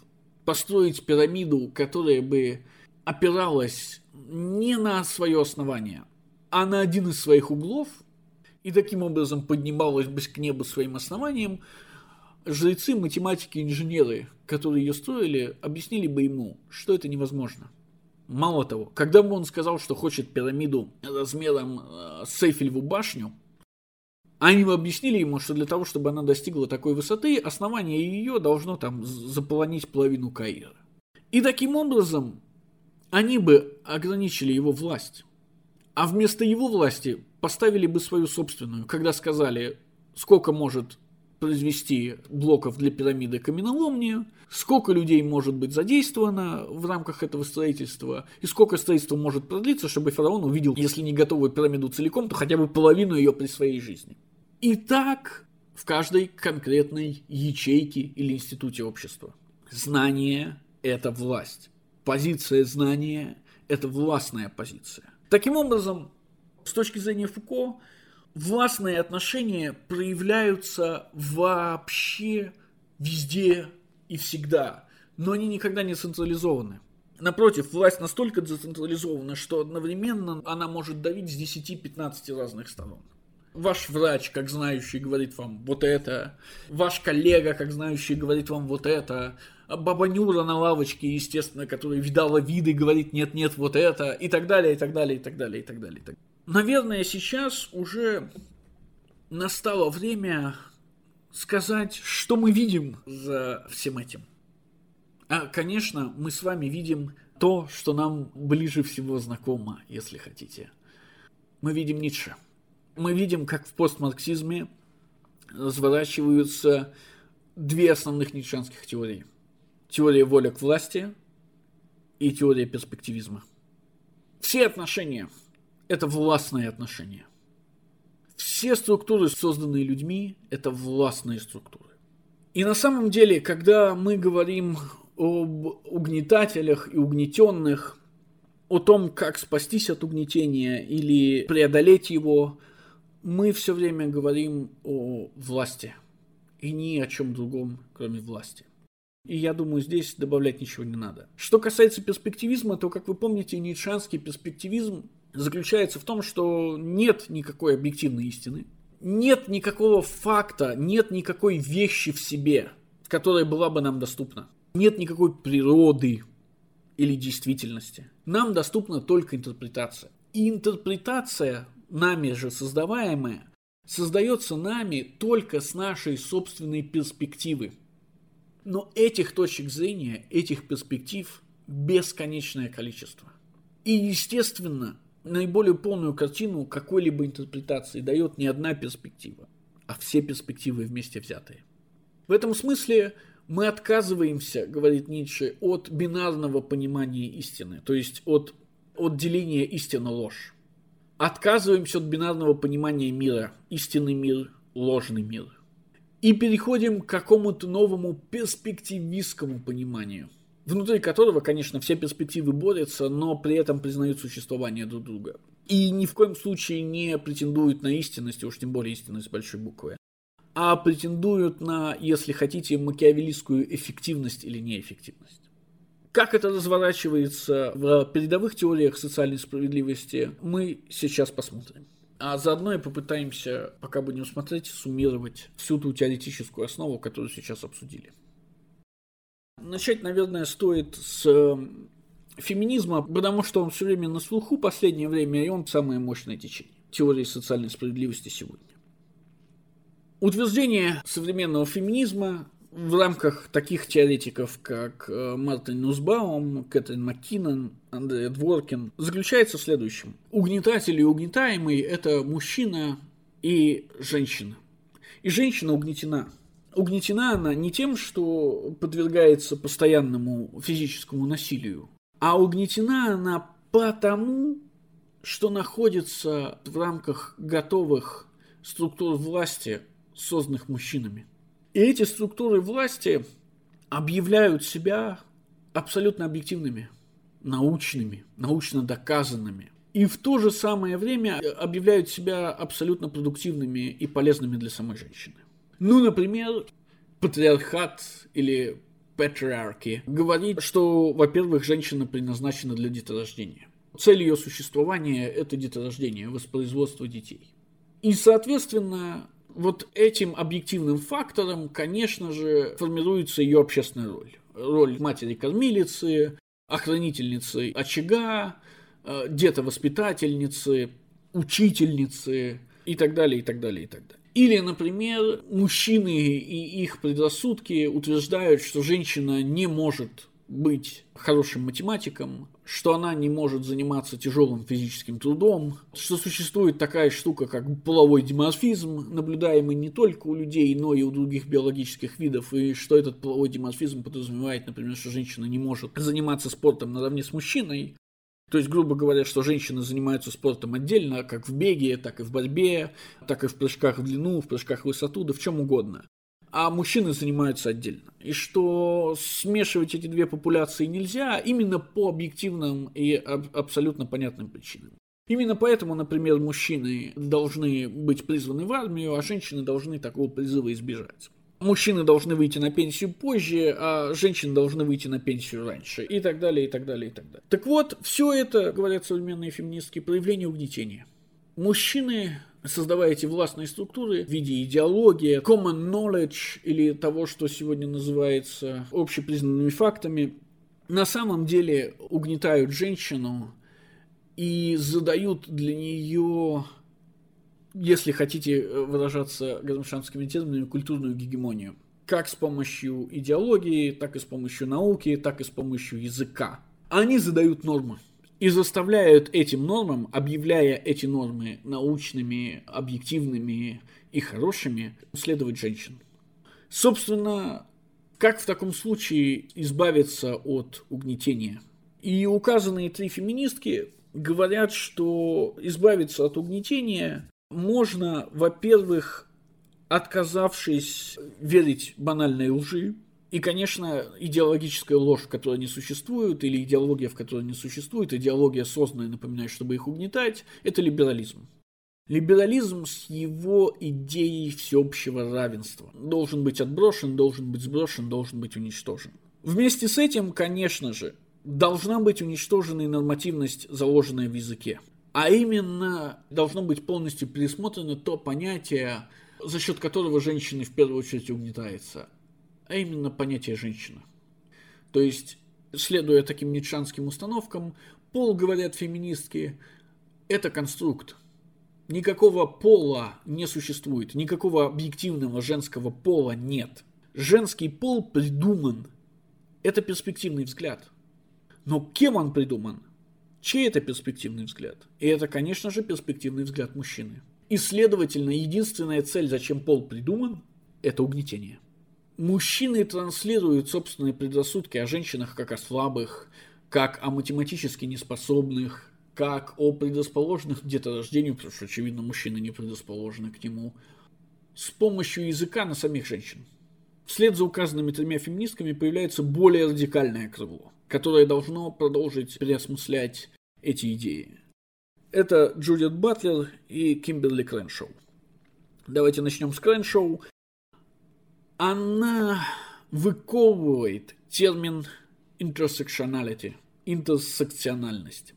построить пирамиду, которая бы опиралась не на свое основание, а на один из своих углов, и таким образом поднималась бы к небу своим основанием, жрецы, математики, инженеры, которые ее строили, объяснили бы ему, что это невозможно. Мало того, когда он сказал, что хочет пирамиду размером э, с Эйфелеву башню, они объяснили ему, что для того, чтобы она достигла такой высоты, основание ее должно там заполонить половину Каира. И таким образом они бы ограничили его власть. А вместо его власти поставили бы свою собственную, когда сказали, сколько может произвести блоков для пирамиды каменоломни, сколько людей может быть задействовано в рамках этого строительства, и сколько строительство может продлиться, чтобы фараон увидел, если не готовую пирамиду целиком, то хотя бы половину ее при своей жизни. И так в каждой конкретной ячейке или институте общества. Знание – это власть. Позиция знания – это властная позиция. Таким образом, с точки зрения Фуко, властные отношения проявляются вообще везде и всегда, но они никогда не централизованы. Напротив, власть настолько децентрализована, что одновременно она может давить с 10-15 разных сторон. Ваш врач, как знающий, говорит вам вот это. Ваш коллега, как знающий, говорит вам вот это. Баба Нюра на лавочке, естественно, которая видала виды, говорит нет-нет, вот это. И так далее, и так далее, и так далее, и так далее. И так далее. Наверное, сейчас уже настало время сказать, что мы видим за всем этим. А, конечно, мы с вами видим то, что нам ближе всего знакомо, если хотите. Мы видим Ницше. Мы видим, как в постмарксизме разворачиваются две основных ницшанских теории. Теория воля к власти и теория перспективизма. Все отношения – это властные отношения. Все структуры, созданные людьми, это властные структуры. И на самом деле, когда мы говорим об угнетателях и угнетенных, о том, как спастись от угнетения или преодолеть его, мы все время говорим о власти и ни о чем другом, кроме власти. И я думаю, здесь добавлять ничего не надо. Что касается перспективизма, то, как вы помните, ницшанский перспективизм заключается в том, что нет никакой объективной истины, нет никакого факта, нет никакой вещи в себе, которая была бы нам доступна. Нет никакой природы или действительности. Нам доступна только интерпретация. И интерпретация, нами же создаваемая, создается нами только с нашей собственной перспективы. Но этих точек зрения, этих перспектив бесконечное количество. И, естественно, наиболее полную картину какой-либо интерпретации дает не одна перспектива, а все перспективы вместе взятые. В этом смысле мы отказываемся, говорит Ницше, от бинарного понимания истины, то есть от отделения истина-ложь. Отказываемся от бинарного понимания мира, истинный мир, ложный мир. И переходим к какому-то новому перспективистскому пониманию – внутри которого, конечно, все перспективы борются, но при этом признают существование друг друга. И ни в коем случае не претендуют на истинность, уж тем более истинность большой буквы, а претендуют на, если хотите, макиавеллистскую эффективность или неэффективность. Как это разворачивается в передовых теориях социальной справедливости, мы сейчас посмотрим. А заодно и попытаемся, пока будем смотреть, суммировать всю ту теоретическую основу, которую сейчас обсудили. Начать, наверное, стоит с эм, феминизма, потому что он все время на слуху последнее время, и он самое мощное течение теории социальной справедливости сегодня. Утверждение современного феминизма в рамках таких теоретиков, как э, Мартин Нусбаум, Кэтрин Маккинон, Андрей Дворкин, заключается в следующем. Угнетатель и угнетаемый – это мужчина и женщина. И женщина угнетена – угнетена она не тем, что подвергается постоянному физическому насилию, а угнетена она потому, что находится в рамках готовых структур власти, созданных мужчинами. И эти структуры власти объявляют себя абсолютно объективными, научными, научно доказанными. И в то же самое время объявляют себя абсолютно продуктивными и полезными для самой женщины. Ну, например, патриархат или патриархи говорит, что, во-первых, женщина предназначена для деторождения. Цель ее существования – это деторождение, воспроизводство детей. И, соответственно, вот этим объективным фактором, конечно же, формируется ее общественная роль. Роль матери-кормилицы, охранительницы очага, э, детовоспитательницы, учительницы и так далее, и так далее, и так далее. Или, например, мужчины и их предрассудки утверждают, что женщина не может быть хорошим математиком, что она не может заниматься тяжелым физическим трудом, что существует такая штука, как половой диморфизм, наблюдаемый не только у людей, но и у других биологических видов, и что этот половой диморфизм подразумевает, например, что женщина не может заниматься спортом наравне с мужчиной, то есть, грубо говоря, что женщины занимаются спортом отдельно, как в беге, так и в борьбе, так и в прыжках в длину, в прыжках в высоту, да в чем угодно а мужчины занимаются отдельно. И что смешивать эти две популяции нельзя именно по объективным и аб- абсолютно понятным причинам. Именно поэтому, например, мужчины должны быть призваны в армию, а женщины должны такого призыва избежать. Мужчины должны выйти на пенсию позже, а женщины должны выйти на пенсию раньше. И так далее, и так далее, и так далее. Так вот, все это, говорят современные феминистки, проявление угнетения. Мужчины создавая эти властные структуры в виде идеологии, common knowledge или того, что сегодня называется общепризнанными фактами, на самом деле угнетают женщину и задают для нее, если хотите выражаться гармшанскими терминами, культурную гегемонию. Как с помощью идеологии, так и с помощью науки, так и с помощью языка. Они задают нормы и заставляют этим нормам, объявляя эти нормы научными, объективными и хорошими, следовать женщин. Собственно, как в таком случае избавиться от угнетения? И указанные три феминистки говорят, что избавиться от угнетения можно, во-первых, отказавшись верить банальной лжи, и, конечно, идеологическая ложь, в которой не существует, или идеология, в которой не существует, идеология созданная, напоминаю, чтобы их угнетать, это либерализм. Либерализм с его идеей всеобщего равенства должен быть отброшен, должен быть сброшен, должен быть уничтожен. Вместе с этим, конечно же, должна быть уничтожена и нормативность, заложенная в языке. А именно, должно быть полностью пересмотрено то понятие, за счет которого женщины в первую очередь угнетается а именно понятие женщина. То есть, следуя таким ницшанским установкам, пол, говорят феминистки, это конструкт. Никакого пола не существует, никакого объективного женского пола нет. Женский пол придуман. Это перспективный взгляд. Но кем он придуман? Чей это перспективный взгляд? И это, конечно же, перспективный взгляд мужчины. И, следовательно, единственная цель, зачем пол придуман, это угнетение мужчины транслируют собственные предрассудки о женщинах как о слабых, как о математически неспособных, как о предрасположенных к деторождению, потому что, очевидно, мужчины не предрасположены к нему, с помощью языка на самих женщин. Вслед за указанными тремя феминистками появляется более радикальное крыло, которое должно продолжить переосмыслять эти идеи. Это Джудит Батлер и Кимберли Крэншоу. Давайте начнем с Крэншоу она выковывает термин intersectionality, интерсекциональность.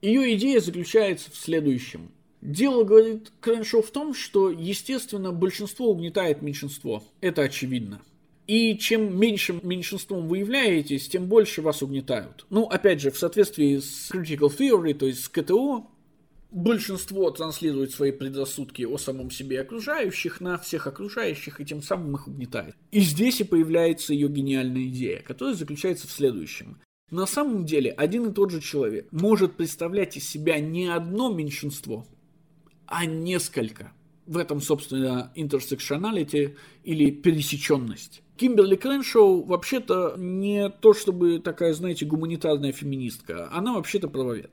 Ее идея заключается в следующем. Дело, говорит Крэншоу, в том, что, естественно, большинство угнетает меньшинство. Это очевидно. И чем меньше меньшинством вы являетесь, тем больше вас угнетают. Ну, опять же, в соответствии с critical theory, то есть с КТО, большинство транслирует свои предрассудки о самом себе и окружающих на всех окружающих и тем самым их угнетает. И здесь и появляется ее гениальная идея, которая заключается в следующем. На самом деле один и тот же человек может представлять из себя не одно меньшинство, а несколько. В этом, собственно, интерсекшоналити или пересеченность. Кимберли Крэншоу вообще-то не то чтобы такая, знаете, гуманитарная феминистка, она вообще-то правовед.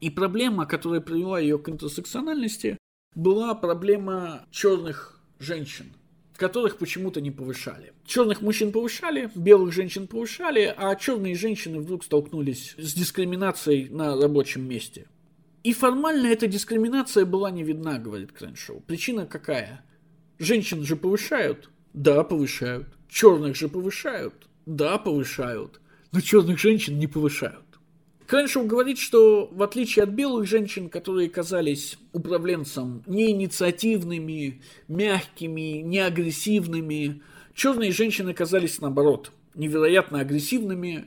И проблема, которая привела ее к интерсекциональности, была проблема черных женщин, которых почему-то не повышали. Черных мужчин повышали, белых женщин повышали, а черные женщины вдруг столкнулись с дискриминацией на рабочем месте. И формально эта дискриминация была не видна, говорит Крэншоу. Причина какая? Женщин же повышают? Да, повышают. Черных же повышают? Да, повышают. Но черных женщин не повышают. Крэншоу говорит, что в отличие от белых женщин, которые казались управленцем не инициативными, мягкими, не агрессивными, черные женщины казались наоборот невероятно агрессивными,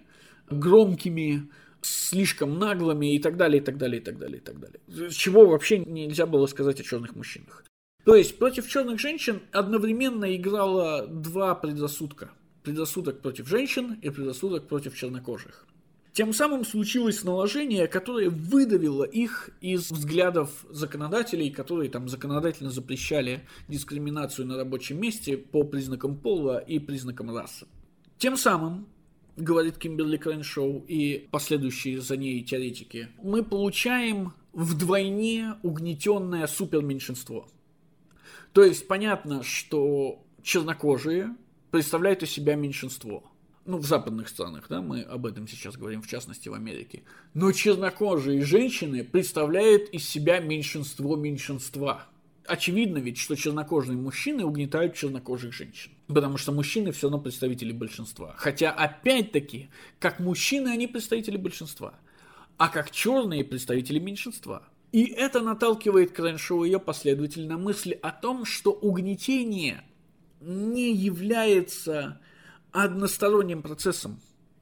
громкими, слишком наглыми и так далее, и так далее, и так далее, и так далее. Чего вообще нельзя было сказать о черных мужчинах. То есть против черных женщин одновременно играло два предрассудка. предрассудок против женщин и предрассудок против чернокожих. Тем самым случилось наложение, которое выдавило их из взглядов законодателей, которые там законодательно запрещали дискриминацию на рабочем месте по признакам пола и признакам расы. Тем самым, говорит Кимберли Крэншоу и последующие за ней теоретики, мы получаем вдвойне угнетенное суперменьшинство. То есть понятно, что чернокожие представляют из себя меньшинство – ну, в западных странах, да, мы об этом сейчас говорим, в частности, в Америке. Но чернокожие женщины представляют из себя меньшинство меньшинства. Очевидно ведь, что чернокожие мужчины угнетают чернокожих женщин. Потому что мужчины все равно представители большинства. Хотя, опять-таки, как мужчины они представители большинства, а как черные представители меньшинства. И это наталкивает Крэншоу ее последователей на мысли о том, что угнетение не является односторонним процессом.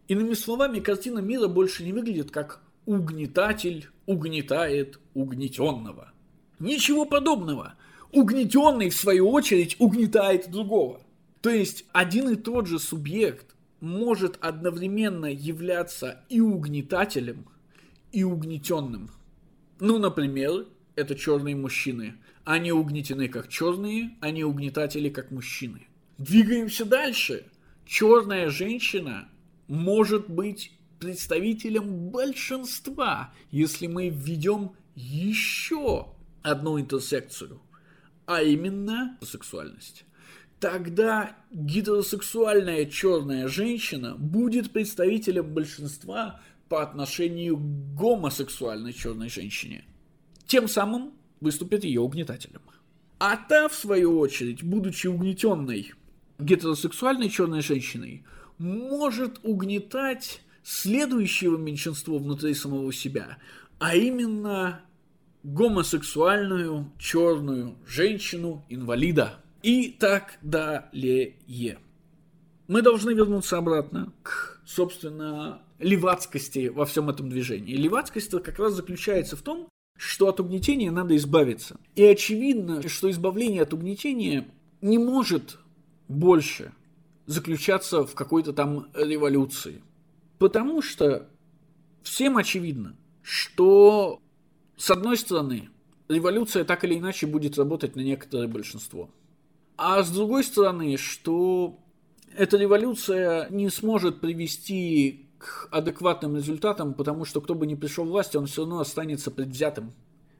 Иными словами, картина мира больше не выглядит как угнетатель угнетает угнетенного. Ничего подобного. Угнетенный, в свою очередь, угнетает другого. То есть один и тот же субъект может одновременно являться и угнетателем, и угнетенным. Ну, например, это черные мужчины. Они угнетены как черные, они угнетатели как мужчины. Двигаемся дальше черная женщина может быть представителем большинства, если мы введем еще одну интерсекцию, а именно сексуальность. Тогда гетеросексуальная черная женщина будет представителем большинства по отношению к гомосексуальной черной женщине. Тем самым выступит ее угнетателем. А та, в свою очередь, будучи угнетенной гетеросексуальной черной женщиной может угнетать следующего меньшинство внутри самого себя, а именно гомосексуальную черную женщину-инвалида и так далее. Мы должны вернуться обратно к, собственно, левацкости во всем этом движении. Левацкость как раз заключается в том, что от угнетения надо избавиться. И очевидно, что избавление от угнетения не может больше заключаться в какой-то там революции. Потому что всем очевидно, что с одной стороны революция так или иначе будет работать на некоторое большинство. А с другой стороны, что эта революция не сможет привести к адекватным результатам, потому что кто бы ни пришел в власть, он все равно останется предвзятым.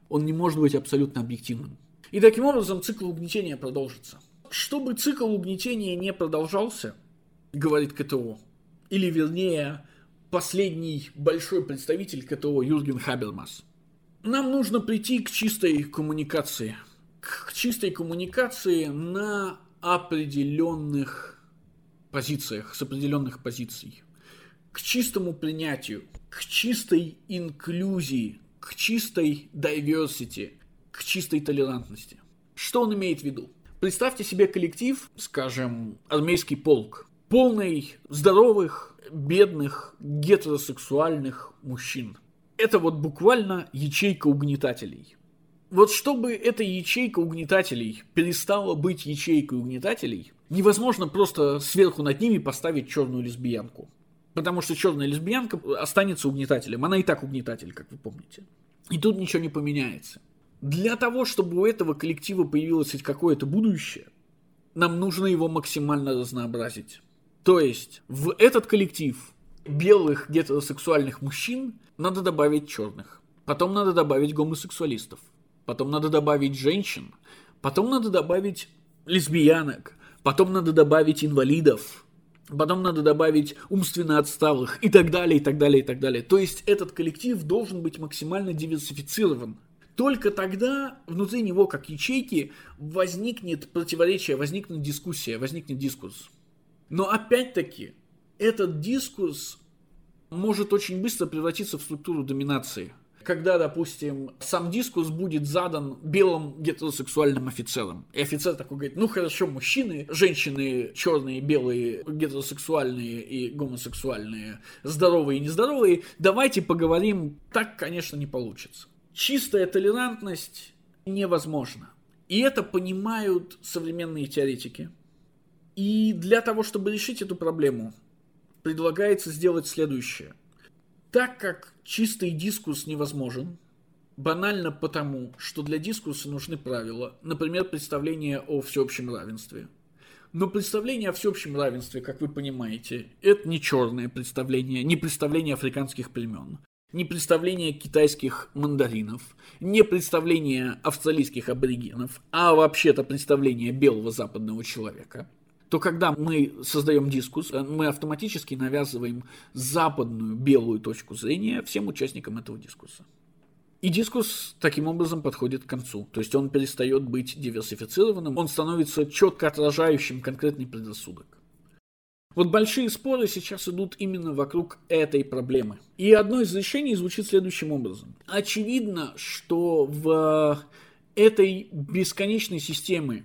Он не может быть абсолютно объективным. И таким образом цикл угнетения продолжится. Чтобы цикл угнетения не продолжался, говорит КТО, или вернее, последний большой представитель КТО Юрген Хабермас, нам нужно прийти к чистой коммуникации. К чистой коммуникации на определенных позициях, с определенных позиций. К чистому принятию, к чистой инклюзии, к чистой diversity, к чистой толерантности. Что он имеет в виду? Представьте себе коллектив, скажем, армейский полк, полный здоровых, бедных, гетеросексуальных мужчин. Это вот буквально ячейка угнетателей. Вот чтобы эта ячейка угнетателей перестала быть ячейкой угнетателей, невозможно просто сверху над ними поставить черную лесбиянку. Потому что черная лесбиянка останется угнетателем. Она и так угнетатель, как вы помните. И тут ничего не поменяется. Для того, чтобы у этого коллектива появилось хоть какое-то будущее, нам нужно его максимально разнообразить. То есть в этот коллектив белых гетеросексуальных мужчин надо добавить черных. Потом надо добавить гомосексуалистов. Потом надо добавить женщин. Потом надо добавить лесбиянок. Потом надо добавить инвалидов. Потом надо добавить умственно отсталых и так далее, и так далее, и так далее. То есть этот коллектив должен быть максимально диверсифицирован только тогда внутри него, как ячейки, возникнет противоречие, возникнет дискуссия, возникнет дискурс. Но опять-таки, этот дискурс может очень быстро превратиться в структуру доминации. Когда, допустим, сам дискурс будет задан белым гетеросексуальным офицером. И офицер такой говорит, ну хорошо, мужчины, женщины, черные, белые, гетеросексуальные и гомосексуальные, здоровые и нездоровые, давайте поговорим. Так, конечно, не получится чистая толерантность невозможна. И это понимают современные теоретики. И для того, чтобы решить эту проблему, предлагается сделать следующее. Так как чистый дискурс невозможен, банально потому, что для дискурса нужны правила, например, представление о всеобщем равенстве. Но представление о всеобщем равенстве, как вы понимаете, это не черное представление, не представление африканских племен, не представление китайских мандаринов, не представление австралийских аборигенов, а вообще-то представление белого западного человека – то когда мы создаем дискус, э, мы автоматически навязываем западную белую точку зрения всем участникам этого дискурса. И дискурс таким образом подходит к концу. То есть он перестает быть диверсифицированным, он становится четко отражающим конкретный предрассудок. Вот большие споры сейчас идут именно вокруг этой проблемы. И одно из решений звучит следующим образом. Очевидно, что в этой бесконечной системе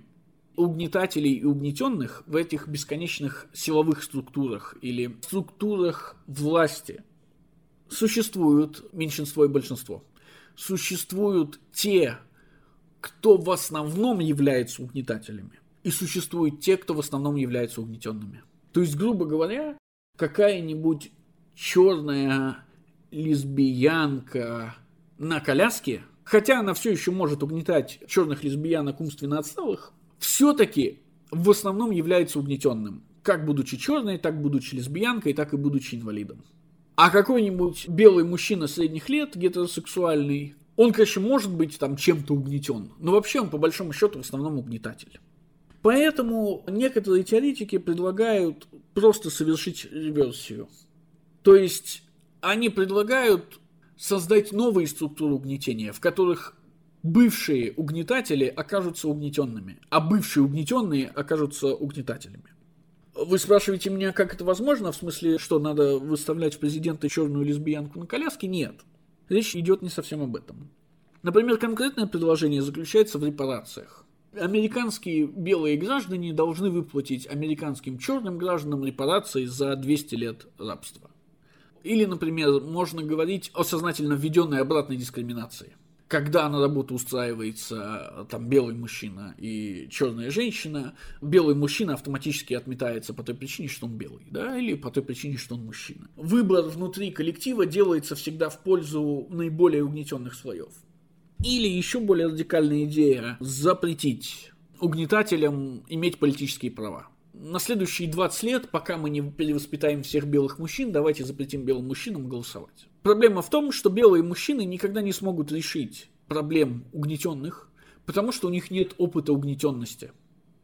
угнетателей и угнетенных в этих бесконечных силовых структурах или структурах власти существуют меньшинство и большинство. Существуют те, кто в основном является угнетателями, и существуют те, кто в основном являются угнетенными. То есть, грубо говоря, какая-нибудь черная лесбиянка на коляске, хотя она все еще может угнетать черных лесбиянок умственно отсталых, все-таки в основном является угнетенным. Как будучи черной, так будучи лесбиянкой, так и будучи инвалидом. А какой-нибудь белый мужчина средних лет, гетеросексуальный, он, конечно, может быть там чем-то угнетен, но вообще он по большому счету в основном угнетатель. Поэтому некоторые теоретики предлагают просто совершить реверсию. То есть они предлагают создать новые структуры угнетения, в которых бывшие угнетатели окажутся угнетенными, а бывшие угнетенные окажутся угнетателями. Вы спрашиваете меня, как это возможно? В смысле, что надо выставлять в президента черную лесбиянку на коляске? Нет. Речь идет не совсем об этом. Например, конкретное предложение заключается в репарациях. Американские белые граждане должны выплатить американским черным гражданам репарации за 200 лет рабства. Или, например, можно говорить о сознательно введенной обратной дискриминации – когда на работу устраивается там белый мужчина и черная женщина, белый мужчина автоматически отметается по той причине, что он белый, да, или по той причине, что он мужчина. Выбор внутри коллектива делается всегда в пользу наиболее угнетенных слоев. Или еще более радикальная идея – запретить угнетателям иметь политические права на следующие 20 лет, пока мы не перевоспитаем всех белых мужчин, давайте запретим белым мужчинам голосовать. Проблема в том, что белые мужчины никогда не смогут решить проблем угнетенных, потому что у них нет опыта угнетенности.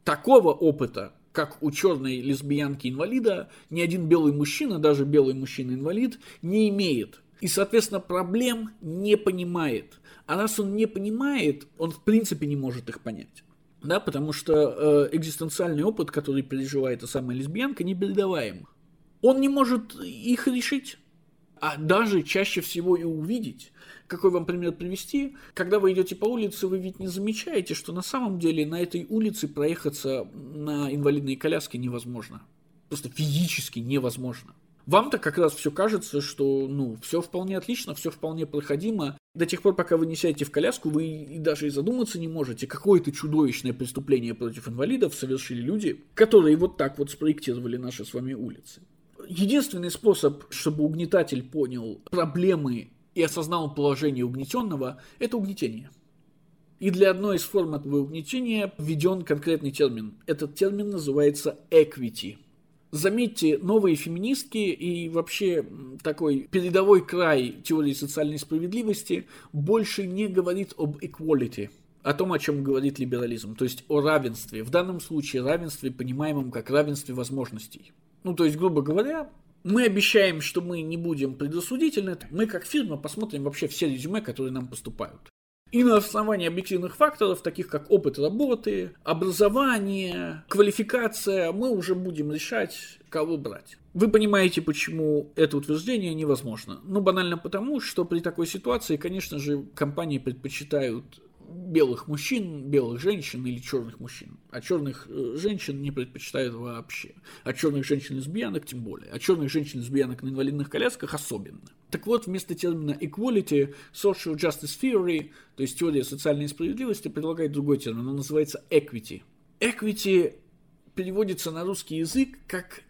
Такого опыта, как у черной лесбиянки-инвалида, ни один белый мужчина, даже белый мужчина-инвалид, не имеет. И, соответственно, проблем не понимает. А раз он не понимает, он в принципе не может их понять да, потому что э, экзистенциальный опыт, который переживает эта самая лесбиянка, не передаваем. Он не может их решить, а даже чаще всего и увидеть. Какой вам пример привести? Когда вы идете по улице, вы ведь не замечаете, что на самом деле на этой улице проехаться на инвалидной коляске невозможно. Просто физически невозможно. Вам-то как раз все кажется, что ну, все вполне отлично, все вполне проходимо. До тех пор, пока вы не сядете в коляску, вы и даже и задуматься не можете, какое это чудовищное преступление против инвалидов совершили люди, которые вот так вот спроектировали наши с вами улицы. Единственный способ, чтобы угнетатель понял проблемы и осознал положение угнетенного, это угнетение. И для одной из форм этого угнетения введен конкретный термин. Этот термин называется equity – Заметьте, новые феминистки и вообще такой передовой край теории социальной справедливости больше не говорит об equality, о том, о чем говорит либерализм, то есть о равенстве. В данном случае равенстве, понимаемом как равенстве возможностей. Ну, то есть, грубо говоря, мы обещаем, что мы не будем предосудительны. Мы, как фирма, посмотрим вообще все резюме, которые нам поступают. И на основании объективных факторов, таких как опыт работы, образование, квалификация, мы уже будем решать, кого брать. Вы понимаете, почему это утверждение невозможно? Ну, банально потому, что при такой ситуации, конечно же, компании предпочитают белых мужчин, белых женщин или черных мужчин. А черных э, женщин не предпочитают вообще. А черных женщин-лесбиянок тем более. А черных женщин-лесбиянок на инвалидных колясках особенно. Так вот, вместо термина equality, social justice theory, то есть теория социальной справедливости, предлагает другой термин. Он называется equity. Equity переводится на русский язык как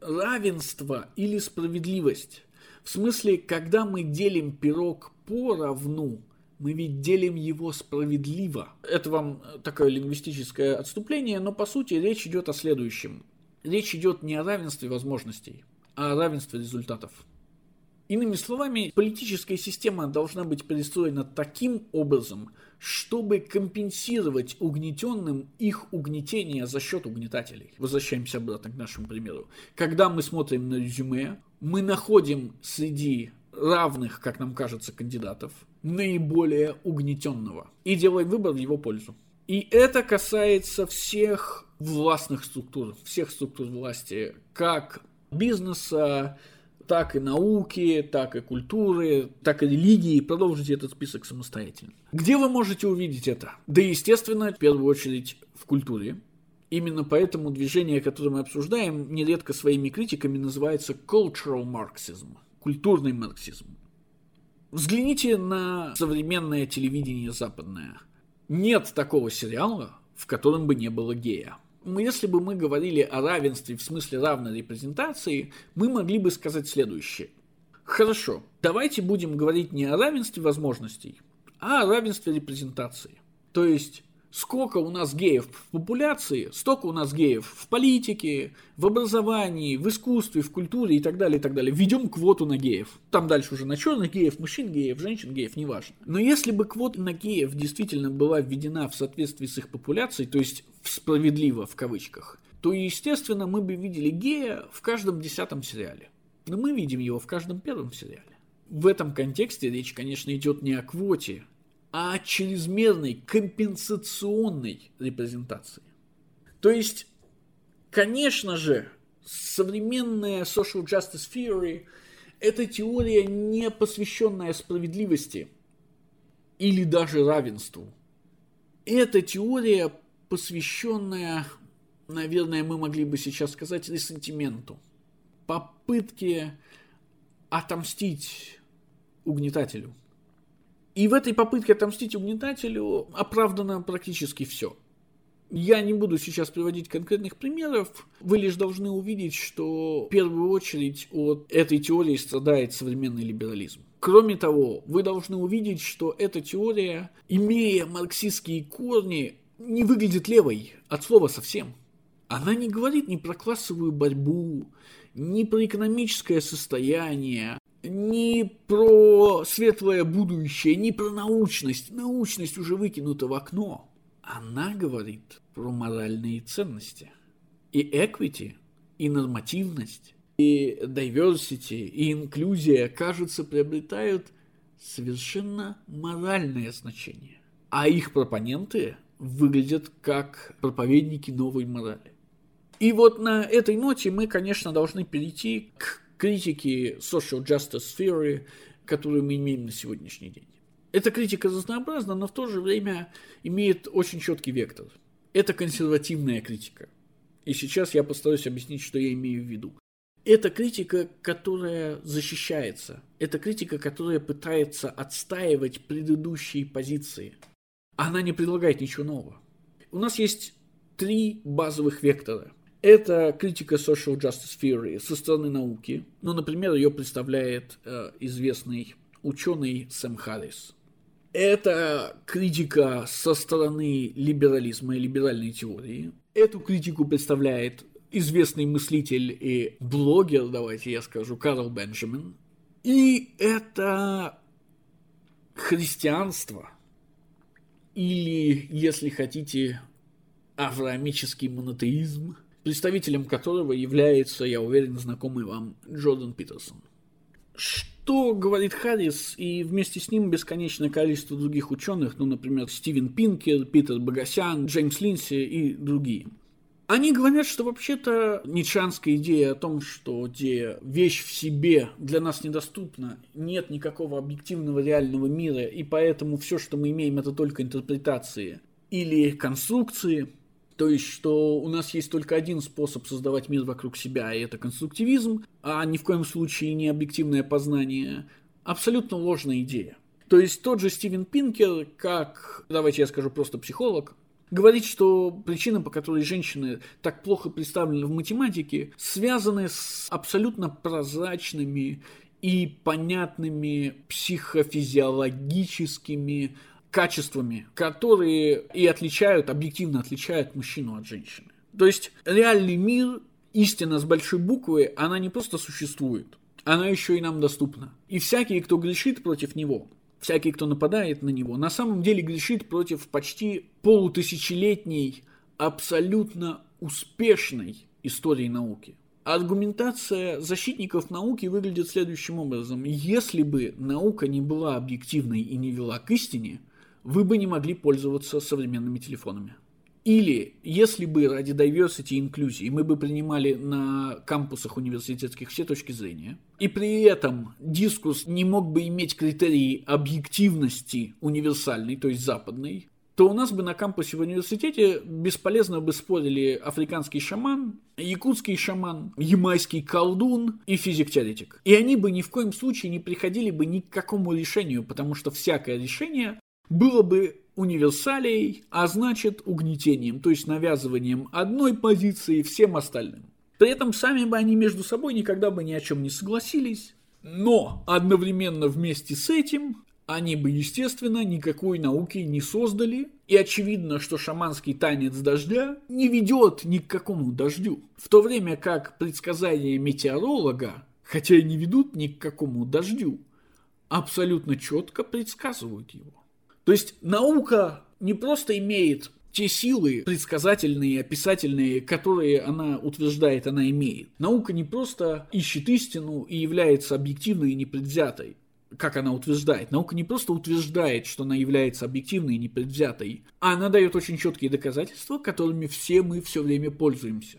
равенство или справедливость. В смысле, когда мы делим пирог поровну, мы ведь делим его справедливо. Это вам такое лингвистическое отступление, но по сути речь идет о следующем. Речь идет не о равенстве возможностей, а о равенстве результатов. Иными словами, политическая система должна быть перестроена таким образом, чтобы компенсировать угнетенным их угнетение за счет угнетателей. Возвращаемся обратно к нашему примеру. Когда мы смотрим на резюме, мы находим среди равных, как нам кажется, кандидатов наиболее угнетенного и делаем выбор в его пользу. И это касается всех властных структур, всех структур власти, как бизнеса, так и науки, так и культуры, так и религии. Продолжите этот список самостоятельно. Где вы можете увидеть это? Да, естественно, в первую очередь в культуре. Именно поэтому движение, которое мы обсуждаем, нередко своими критиками называется cultural marxism, культурный марксизм. Взгляните на современное телевидение западное. Нет такого сериала, в котором бы не было гея если бы мы говорили о равенстве в смысле равной репрезентации, мы могли бы сказать следующее. Хорошо, давайте будем говорить не о равенстве возможностей, а о равенстве репрезентации. То есть сколько у нас геев в популяции, столько у нас геев в политике, в образовании, в искусстве, в культуре и так далее, и так далее. Введем квоту на геев. Там дальше уже на черных геев, мужчин геев, женщин геев, неважно. Но если бы квота на геев действительно была введена в соответствии с их популяцией, то есть справедливо в кавычках, то, естественно, мы бы видели гея в каждом десятом сериале. Но мы видим его в каждом первом сериале. В этом контексте речь, конечно, идет не о квоте, а чрезмерной компенсационной репрезентации. То есть, конечно же, современная social justice theory – это теория, не посвященная справедливости или даже равенству. Это теория, посвященная, наверное, мы могли бы сейчас сказать, ресентименту, попытке отомстить угнетателю – и в этой попытке отомстить угнетателю оправдано практически все. Я не буду сейчас приводить конкретных примеров, вы лишь должны увидеть, что в первую очередь от этой теории страдает современный либерализм. Кроме того, вы должны увидеть, что эта теория, имея марксистские корни, не выглядит левой от слова совсем. Она не говорит ни про классовую борьбу, ни про экономическое состояние, не про светлое будущее, не про научность. Научность уже выкинута в окно. Она говорит про моральные ценности. И equity, и нормативность, и diversity, и инклюзия, кажется, приобретают совершенно моральное значение. А их пропоненты выглядят как проповедники новой морали. И вот на этой ноте мы, конечно, должны перейти к критики social justice theory, которую мы имеем на сегодняшний день. Эта критика разнообразна, но в то же время имеет очень четкий вектор. Это консервативная критика. И сейчас я постараюсь объяснить, что я имею в виду. Это критика, которая защищается. Это критика, которая пытается отстаивать предыдущие позиции. Она не предлагает ничего нового. У нас есть три базовых вектора – это критика social justice theory со стороны науки. Ну, например, ее представляет э, известный ученый Сэм Харрис. Это критика со стороны либерализма и либеральной теории. Эту критику представляет известный мыслитель и блогер, давайте я скажу, Карл Бенджамин. И это христианство, или, если хотите, авраамический монотеизм – представителем которого является, я уверен, знакомый вам Джордан Питерсон. Что говорит Харрис и вместе с ним бесконечное количество других ученых, ну, например, Стивен Пинкер, Питер Багасян, Джеймс Линси и другие. Они говорят, что вообще-то ницшанская идея о том, что где вещь в себе для нас недоступна, нет никакого объективного реального мира, и поэтому все, что мы имеем, это только интерпретации или конструкции – то есть, что у нас есть только один способ создавать мир вокруг себя, и это конструктивизм, а ни в коем случае не объективное познание. Абсолютно ложная идея. То есть тот же Стивен Пинкер, как, давайте я скажу просто психолог, говорит, что причина, по которой женщины так плохо представлены в математике, связаны с абсолютно прозрачными и понятными психофизиологическими качествами, которые и отличают, объективно отличают мужчину от женщины. То есть реальный мир, истина с большой буквы, она не просто существует, она еще и нам доступна. И всякий, кто грешит против него, всякий, кто нападает на него, на самом деле грешит против почти полутысячелетней, абсолютно успешной истории науки. Аргументация защитников науки выглядит следующим образом. Если бы наука не была объективной и не вела к истине, вы бы не могли пользоваться современными телефонами. Или, если бы ради diversity и инклюзии мы бы принимали на кампусах университетских все точки зрения, и при этом дискурс не мог бы иметь критерии объективности универсальной, то есть западной, то у нас бы на кампусе в университете бесполезно бы спорили африканский шаман, якутский шаман, ямайский колдун и физик-теоретик. И они бы ни в коем случае не приходили бы ни к какому решению, потому что всякое решение было бы универсалией, а значит угнетением, то есть навязыванием одной позиции всем остальным. При этом сами бы они между собой никогда бы ни о чем не согласились, но одновременно вместе с этим они бы, естественно, никакой науки не создали, и очевидно, что шаманский танец дождя не ведет ни к какому дождю. В то время как предсказания метеоролога, хотя и не ведут ни к какому дождю, абсолютно четко предсказывают его. То есть наука не просто имеет те силы предсказательные, описательные, которые она утверждает, она имеет. Наука не просто ищет истину и является объективной и непредвзятой, как она утверждает. Наука не просто утверждает, что она является объективной и непредвзятой, а она дает очень четкие доказательства, которыми все мы все время пользуемся.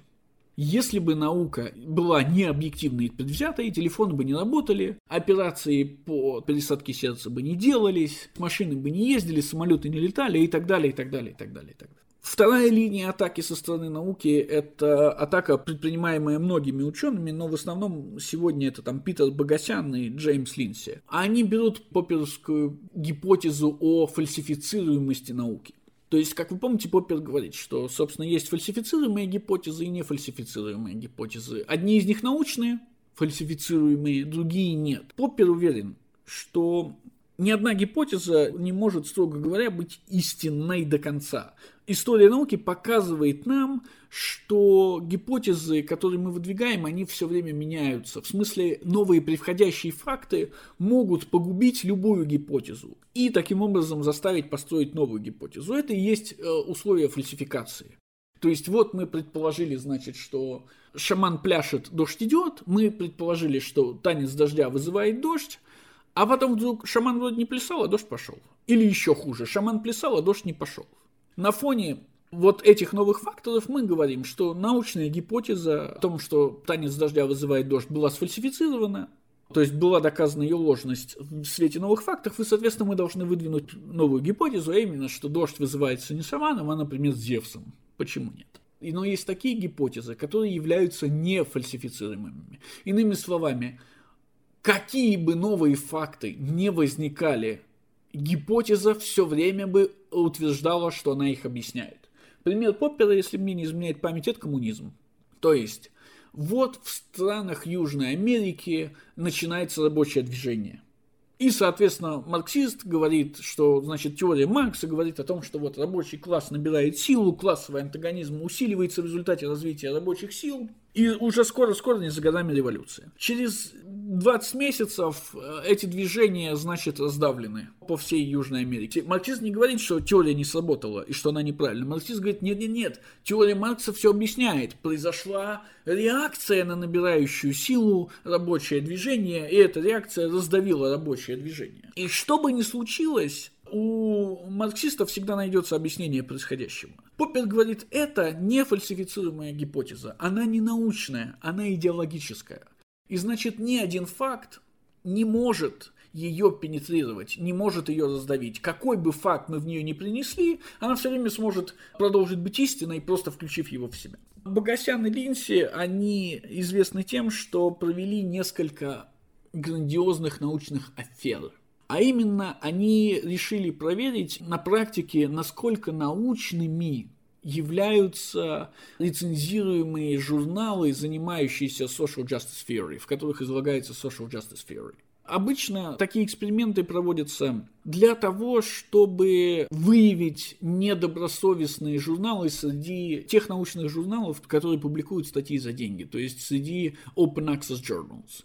Если бы наука была не объективной и предвзятой, телефоны бы не работали, операции по пересадке сердца бы не делались, машины бы не ездили, самолеты не летали и так далее, и так далее, и так далее, и так далее. Вторая линия атаки со стороны науки – это атака, предпринимаемая многими учеными, но в основном сегодня это там Питер Богосян и Джеймс Линси. Они берут попперскую гипотезу о фальсифицируемости науки. То есть, как вы помните, Поппер говорит, что, собственно, есть фальсифицируемые гипотезы и нефальсифицируемые гипотезы. Одни из них научные, фальсифицируемые, другие нет. Поппер уверен, что ни одна гипотеза не может, строго говоря, быть истинной до конца. История науки показывает нам, что гипотезы, которые мы выдвигаем, они все время меняются. В смысле, новые превходящие факты могут погубить любую гипотезу и таким образом заставить построить новую гипотезу. Это и есть э, условия фальсификации. То есть вот мы предположили, значит, что шаман пляшет, дождь идет, мы предположили, что танец дождя вызывает дождь, а потом вдруг шаман вроде не плясал, а дождь пошел. Или еще хуже, шаман плясал, а дождь не пошел. На фоне вот этих новых факторов мы говорим, что научная гипотеза о том, что танец дождя вызывает дождь, была сфальсифицирована, то есть была доказана ее ложность в свете новых фактов, и, соответственно, мы должны выдвинуть новую гипотезу, а именно, что дождь вызывается не шаманом, а, например, Зевсом. Почему нет? Но есть такие гипотезы, которые являются не фальсифицируемыми. Иными словами, какие бы новые факты не возникали, гипотеза все время бы утверждала, что она их объясняет. Пример Поппера, если мне не изменяет память, это коммунизм. То есть, вот в странах Южной Америки начинается рабочее движение. И, соответственно, марксист говорит, что, значит, теория Маркса говорит о том, что вот рабочий класс набирает силу, классовый антагонизм усиливается в результате развития рабочих сил, и уже скоро-скоро, не за годами революция. Через 20 месяцев э, эти движения, значит, раздавлены по всей Южной Америке. Марксист не говорит, что теория не сработала и что она неправильна. Марксист говорит, нет-нет-нет, теория Маркса все объясняет. Произошла реакция на набирающую силу рабочее движение, и эта реакция раздавила рабочее движение. И что бы ни случилось, у марксистов всегда найдется объяснение происходящего. Поппер говорит, это не фальсифицируемая гипотеза, она не научная, она идеологическая. И значит, ни один факт не может ее пенетрировать, не может ее раздавить. Какой бы факт мы в нее не принесли, она все время сможет продолжить быть истиной, просто включив его в себя. Богосян и Линси, они известны тем, что провели несколько грандиозных научных афер. А именно, они решили проверить на практике, насколько научными являются лицензируемые журналы, занимающиеся social justice theory, в которых излагается social justice theory. Обычно такие эксперименты проводятся для того, чтобы выявить недобросовестные журналы среди тех научных журналов, которые публикуют статьи за деньги, то есть среди open access journals.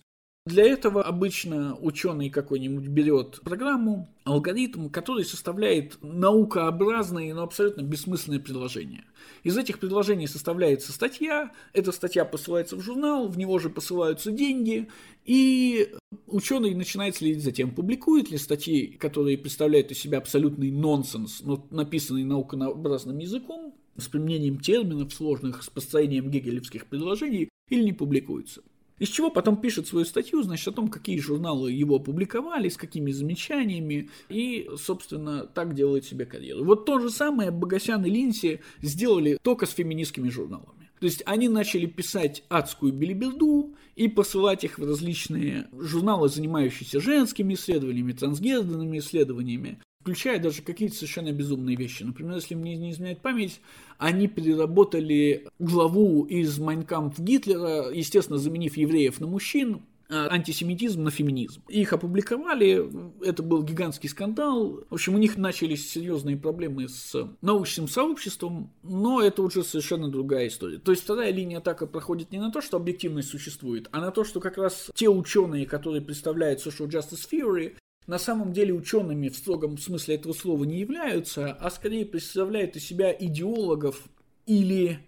Для этого обычно ученый какой-нибудь берет программу, алгоритм, который составляет наукообразные, но абсолютно бессмысленные предложения. Из этих предложений составляется статья, эта статья посылается в журнал, в него же посылаются деньги, и ученый начинает следить за тем, публикует ли статьи, которые представляют из себя абсолютный нонсенс, но написанный наукообразным языком, с применением терминов сложных, с построением гегелевских предложений, или не публикуются. Из чего потом пишет свою статью, значит, о том, какие журналы его опубликовали, с какими замечаниями, и, собственно, так делает себе карьеру. Вот то же самое Богосян и Линси сделали только с феминистскими журналами. То есть они начали писать адскую билиберду и посылать их в различные журналы, занимающиеся женскими исследованиями, трансгендерными исследованиями, включая даже какие-то совершенно безумные вещи. Например, если мне не изменяет память, они переработали главу из Майнкамп Гитлера, естественно, заменив евреев на мужчин, а антисемитизм на феминизм. Их опубликовали, это был гигантский скандал. В общем, у них начались серьезные проблемы с научным сообществом, но это уже совершенно другая история. То есть вторая линия атака проходит не на то, что объективность существует, а на то, что как раз те ученые, которые представляют social justice theory, на самом деле учеными в строгом смысле этого слова не являются, а скорее представляют из себя идеологов или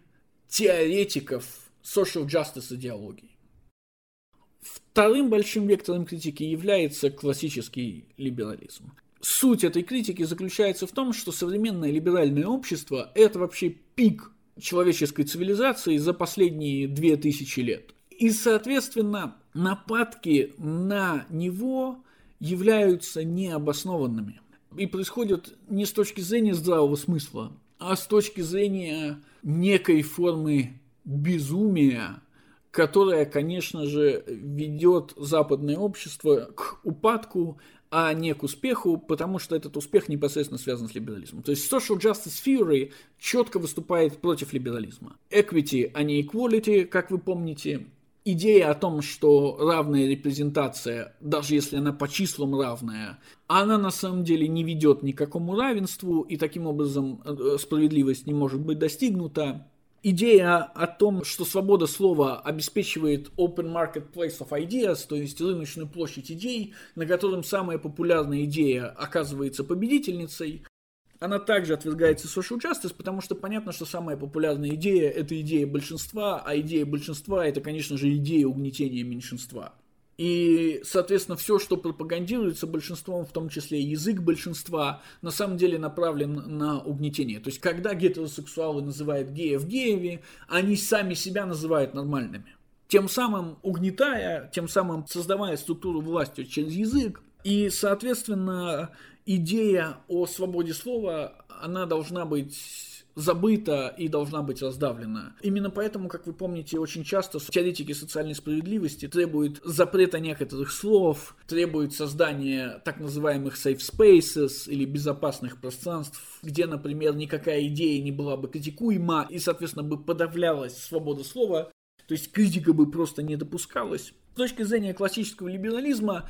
теоретиков social justice идеологии. Вторым большим вектором критики является классический либерализм. Суть этой критики заключается в том, что современное либеральное общество – это вообще пик человеческой цивилизации за последние две тысячи лет. И, соответственно, нападки на него являются необоснованными. И происходят не с точки зрения здравого смысла, а с точки зрения некой формы безумия, которая, конечно же, ведет западное общество к упадку, а не к успеху, потому что этот успех непосредственно связан с либерализмом. То есть social justice theory четко выступает против либерализма. Equity, а не equality, как вы помните, идея о том, что равная репрезентация, даже если она по числам равная, она на самом деле не ведет ни к какому равенству, и таким образом э, справедливость не может быть достигнута. Идея о том, что свобода слова обеспечивает open marketplace of ideas, то есть рыночную площадь идей, на котором самая популярная идея оказывается победительницей, она также отвергается social justice, потому что понятно, что самая популярная идея – это идея большинства, а идея большинства – это, конечно же, идея угнетения меньшинства. И, соответственно, все, что пропагандируется большинством, в том числе язык большинства, на самом деле направлен на угнетение. То есть, когда гетеросексуалы называют геев геями, они сами себя называют нормальными. Тем самым угнетая, тем самым создавая структуру власти через язык. И, соответственно, идея о свободе слова, она должна быть забыта и должна быть раздавлена. Именно поэтому, как вы помните, очень часто теоретики социальной справедливости требуют запрета некоторых слов, требуют создания так называемых safe spaces или безопасных пространств, где, например, никакая идея не была бы критикуема и, соответственно, бы подавлялась свобода слова, то есть критика бы просто не допускалась. С точки зрения классического либерализма,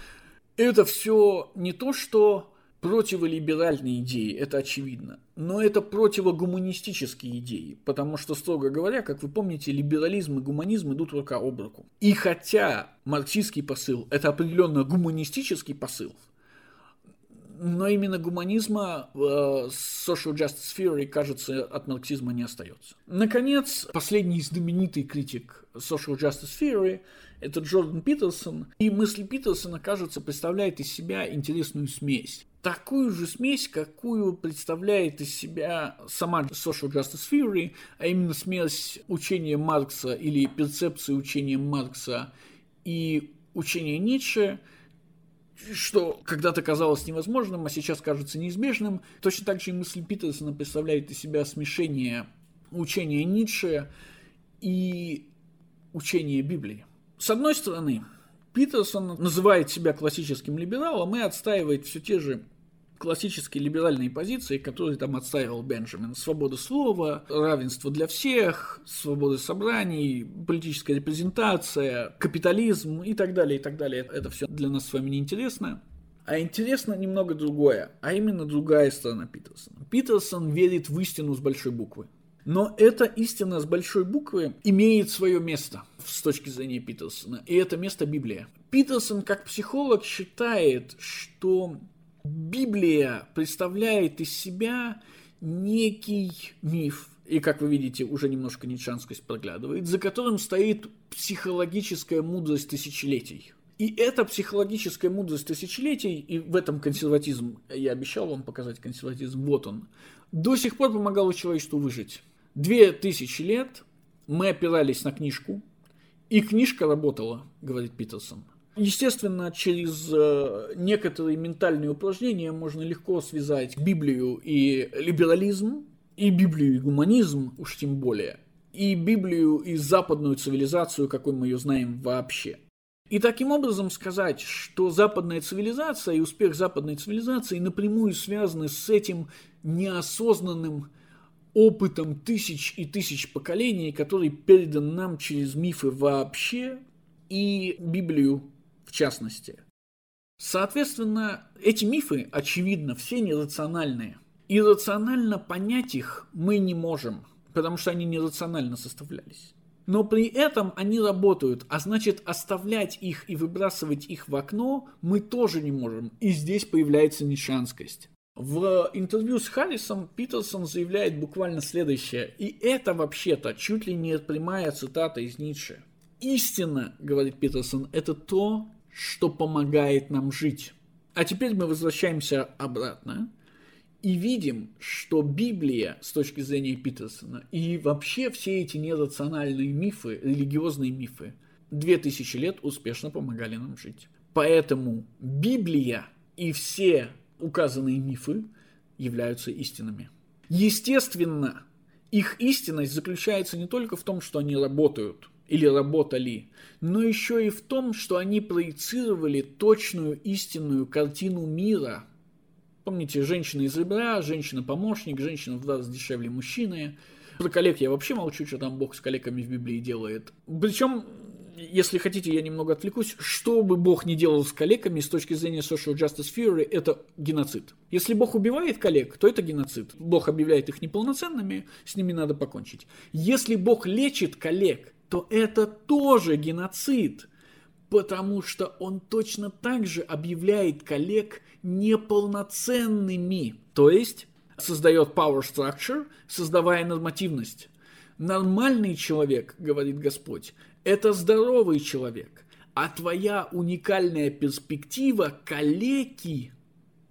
это все не то, что противолиберальные идеи, это очевидно. Но это противогуманистические идеи, потому что, строго говоря, как вы помните, либерализм и гуманизм идут рука об руку. И хотя марксистский посыл – это определенно гуманистический посыл, но именно гуманизма в social justice theory, кажется, от марксизма не остается. Наконец, последний знаменитый критик social justice theory – это Джордан Питерсон. И мысль Питерсона, кажется, представляет из себя интересную смесь такую же смесь, какую представляет из себя сама social justice theory, а именно смесь учения Маркса или перцепции учения Маркса и учения Ницше, что когда-то казалось невозможным, а сейчас кажется неизбежным. Точно так же и мысль Питерсона представляет из себя смешение учения Ницше и учения Библии. С одной стороны, Питерсон называет себя классическим либералом и отстаивает все те же классические либеральные позиции, которые там отстаивал Бенджамин. Свобода слова, равенство для всех, свобода собраний, политическая репрезентация, капитализм и так далее, и так далее. Это все для нас с вами неинтересно. А интересно немного другое, а именно другая сторона Питерсона. Питерсон верит в истину с большой буквы. Но эта истина с большой буквы имеет свое место с точки зрения Питерсона, и это место Библия. Питерсон как психолог считает, что Библия представляет из себя некий миф, и, как вы видите, уже немножко нитшанскость проглядывает, за которым стоит психологическая мудрость тысячелетий. И эта психологическая мудрость тысячелетий, и в этом консерватизм, я обещал вам показать консерватизм, вот он, до сих пор помогал человечеству выжить. Две тысячи лет мы опирались на книжку, и книжка работала, говорит Питерсон. Естественно, через э, некоторые ментальные упражнения можно легко связать Библию и либерализм, и Библию и гуманизм, уж тем более, и Библию и западную цивилизацию, какой мы ее знаем вообще. И таким образом сказать, что западная цивилизация и успех западной цивилизации напрямую связаны с этим неосознанным опытом тысяч и тысяч поколений, который передан нам через мифы вообще и Библию в частности. Соответственно, эти мифы, очевидно, все нерациональные. И рационально понять их мы не можем, потому что они нерационально составлялись. Но при этом они работают, а значит оставлять их и выбрасывать их в окно мы тоже не можем. И здесь появляется нишанскость. В интервью с Харрисом Питерсон заявляет буквально следующее, и это вообще-то чуть ли не прямая цитата из Ницше. Истина, говорит Питерсон, это то, что помогает нам жить. А теперь мы возвращаемся обратно и видим, что Библия с точки зрения Питерсона и вообще все эти нерациональные мифы, религиозные мифы, две тысячи лет успешно помогали нам жить. Поэтому Библия и все указанные мифы являются истинами. Естественно, их истинность заключается не только в том, что они работают, или работали, но еще и в том, что они проецировали точную истинную картину мира. Помните, женщина из ребра, женщина-помощник, женщина в два раза дешевле мужчины. Про коллег я вообще молчу, что там Бог с коллегами в Библии делает. Причем если хотите, я немного отвлекусь, что бы Бог не делал с коллегами с точки зрения social justice theory, это геноцид. Если Бог убивает коллег, то это геноцид. Бог объявляет их неполноценными, с ними надо покончить. Если Бог лечит коллег, то это тоже геноцид, потому что он точно так же объявляет коллег неполноценными, то есть создает power structure, создавая нормативность. Нормальный человек, говорит Господь, это здоровый человек, а твоя уникальная перспектива калеки,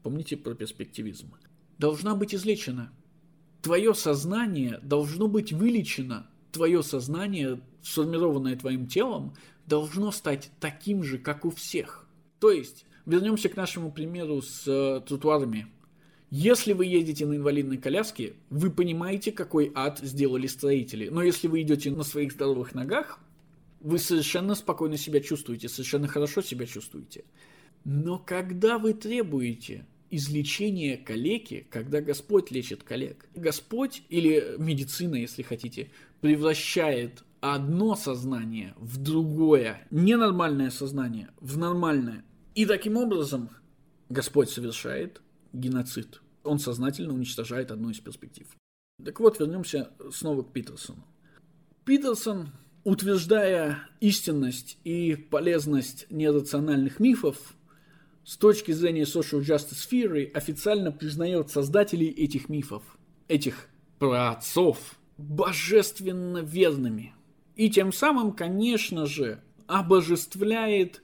помните про перспективизм, должна быть излечена. Твое сознание должно быть вылечено, твое сознание сформированное твоим телом, должно стать таким же, как у всех. То есть, вернемся к нашему примеру с э, тротуарами. Если вы едете на инвалидной коляске, вы понимаете, какой ад сделали строители. Но если вы идете на своих здоровых ногах, вы совершенно спокойно себя чувствуете, совершенно хорошо себя чувствуете. Но когда вы требуете излечения калеки, когда Господь лечит коллег, Господь или медицина, если хотите, превращает одно сознание в другое, ненормальное сознание в нормальное. И таким образом Господь совершает геноцид. Он сознательно уничтожает одну из перспектив. Так вот, вернемся снова к Питерсону. Питерсон, утверждая истинность и полезность нерациональных мифов, с точки зрения social justice theory официально признает создателей этих мифов, этих праотцов, божественно верными – и тем самым, конечно же, обожествляет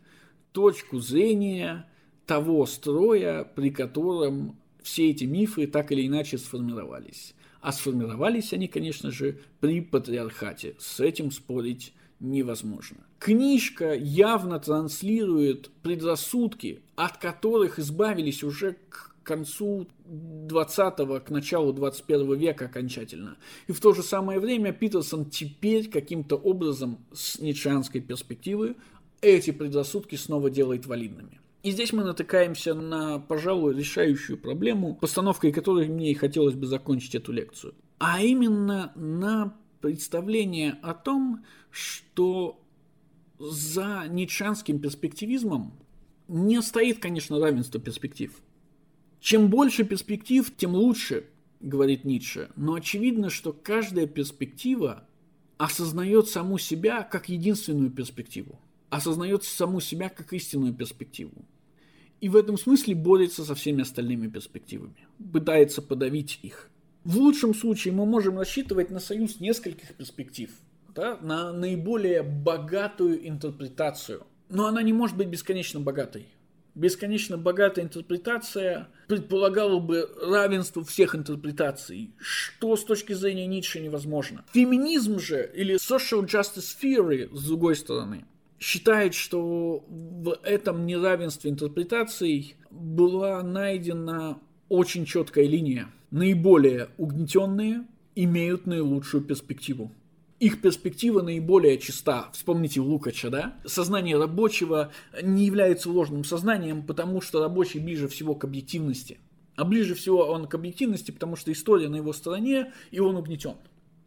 точку зрения того строя, при котором все эти мифы так или иначе сформировались. А сформировались они, конечно же, при патриархате. С этим спорить невозможно. Книжка явно транслирует предрассудки, от которых избавились уже к концу 20-го, к началу 21 века окончательно. И в то же самое время Питерсон теперь каким-то образом с ницшеанской перспективы эти предрассудки снова делает валидными. И здесь мы натыкаемся на, пожалуй, решающую проблему, постановкой которой мне и хотелось бы закончить эту лекцию. А именно на представление о том, что за ницшанским перспективизмом не стоит, конечно, равенство перспектив. Чем больше перспектив, тем лучше, говорит Ницше. Но очевидно, что каждая перспектива осознает саму себя как единственную перспективу. Осознает саму себя как истинную перспективу. И в этом смысле борется со всеми остальными перспективами. Пытается подавить их. В лучшем случае мы можем рассчитывать на союз нескольких перспектив. Да, на наиболее богатую интерпретацию. Но она не может быть бесконечно богатой бесконечно богатая интерпретация предполагала бы равенство всех интерпретаций, что с точки зрения Ницше невозможно. Феминизм же, или social justice theory, с другой стороны, считает, что в этом неравенстве интерпретаций была найдена очень четкая линия. Наиболее угнетенные имеют наилучшую перспективу их перспектива наиболее чиста. Вспомните Лукача, да? Сознание рабочего не является ложным сознанием, потому что рабочий ближе всего к объективности. А ближе всего он к объективности, потому что история на его стороне, и он угнетен.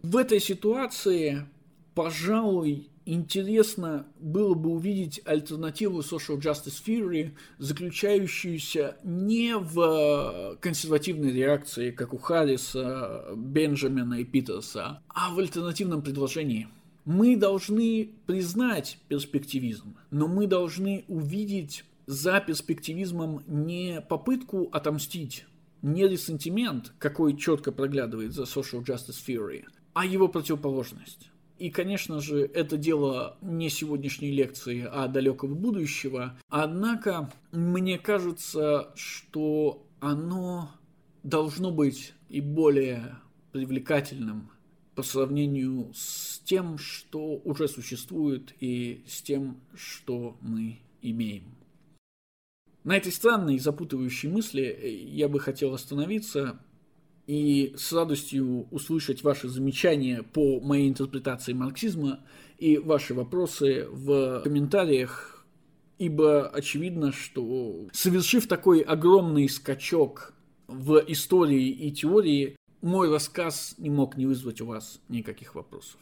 В этой ситуации, пожалуй, интересно было бы увидеть альтернативу social justice theory, заключающуюся не в консервативной реакции, как у Харриса, Бенджамина и Питерса, а в альтернативном предложении. Мы должны признать перспективизм, но мы должны увидеть за перспективизмом не попытку отомстить, не ресентимент, какой четко проглядывает за social justice theory, а его противоположность. И, конечно же, это дело не сегодняшней лекции, а далекого будущего. Однако, мне кажется, что оно должно быть и более привлекательным по сравнению с тем, что уже существует, и с тем, что мы имеем. На этой странной и запутывающей мысли я бы хотел остановиться и с радостью услышать ваши замечания по моей интерпретации марксизма и ваши вопросы в комментариях, ибо очевидно, что совершив такой огромный скачок в истории и теории, мой рассказ не мог не вызвать у вас никаких вопросов.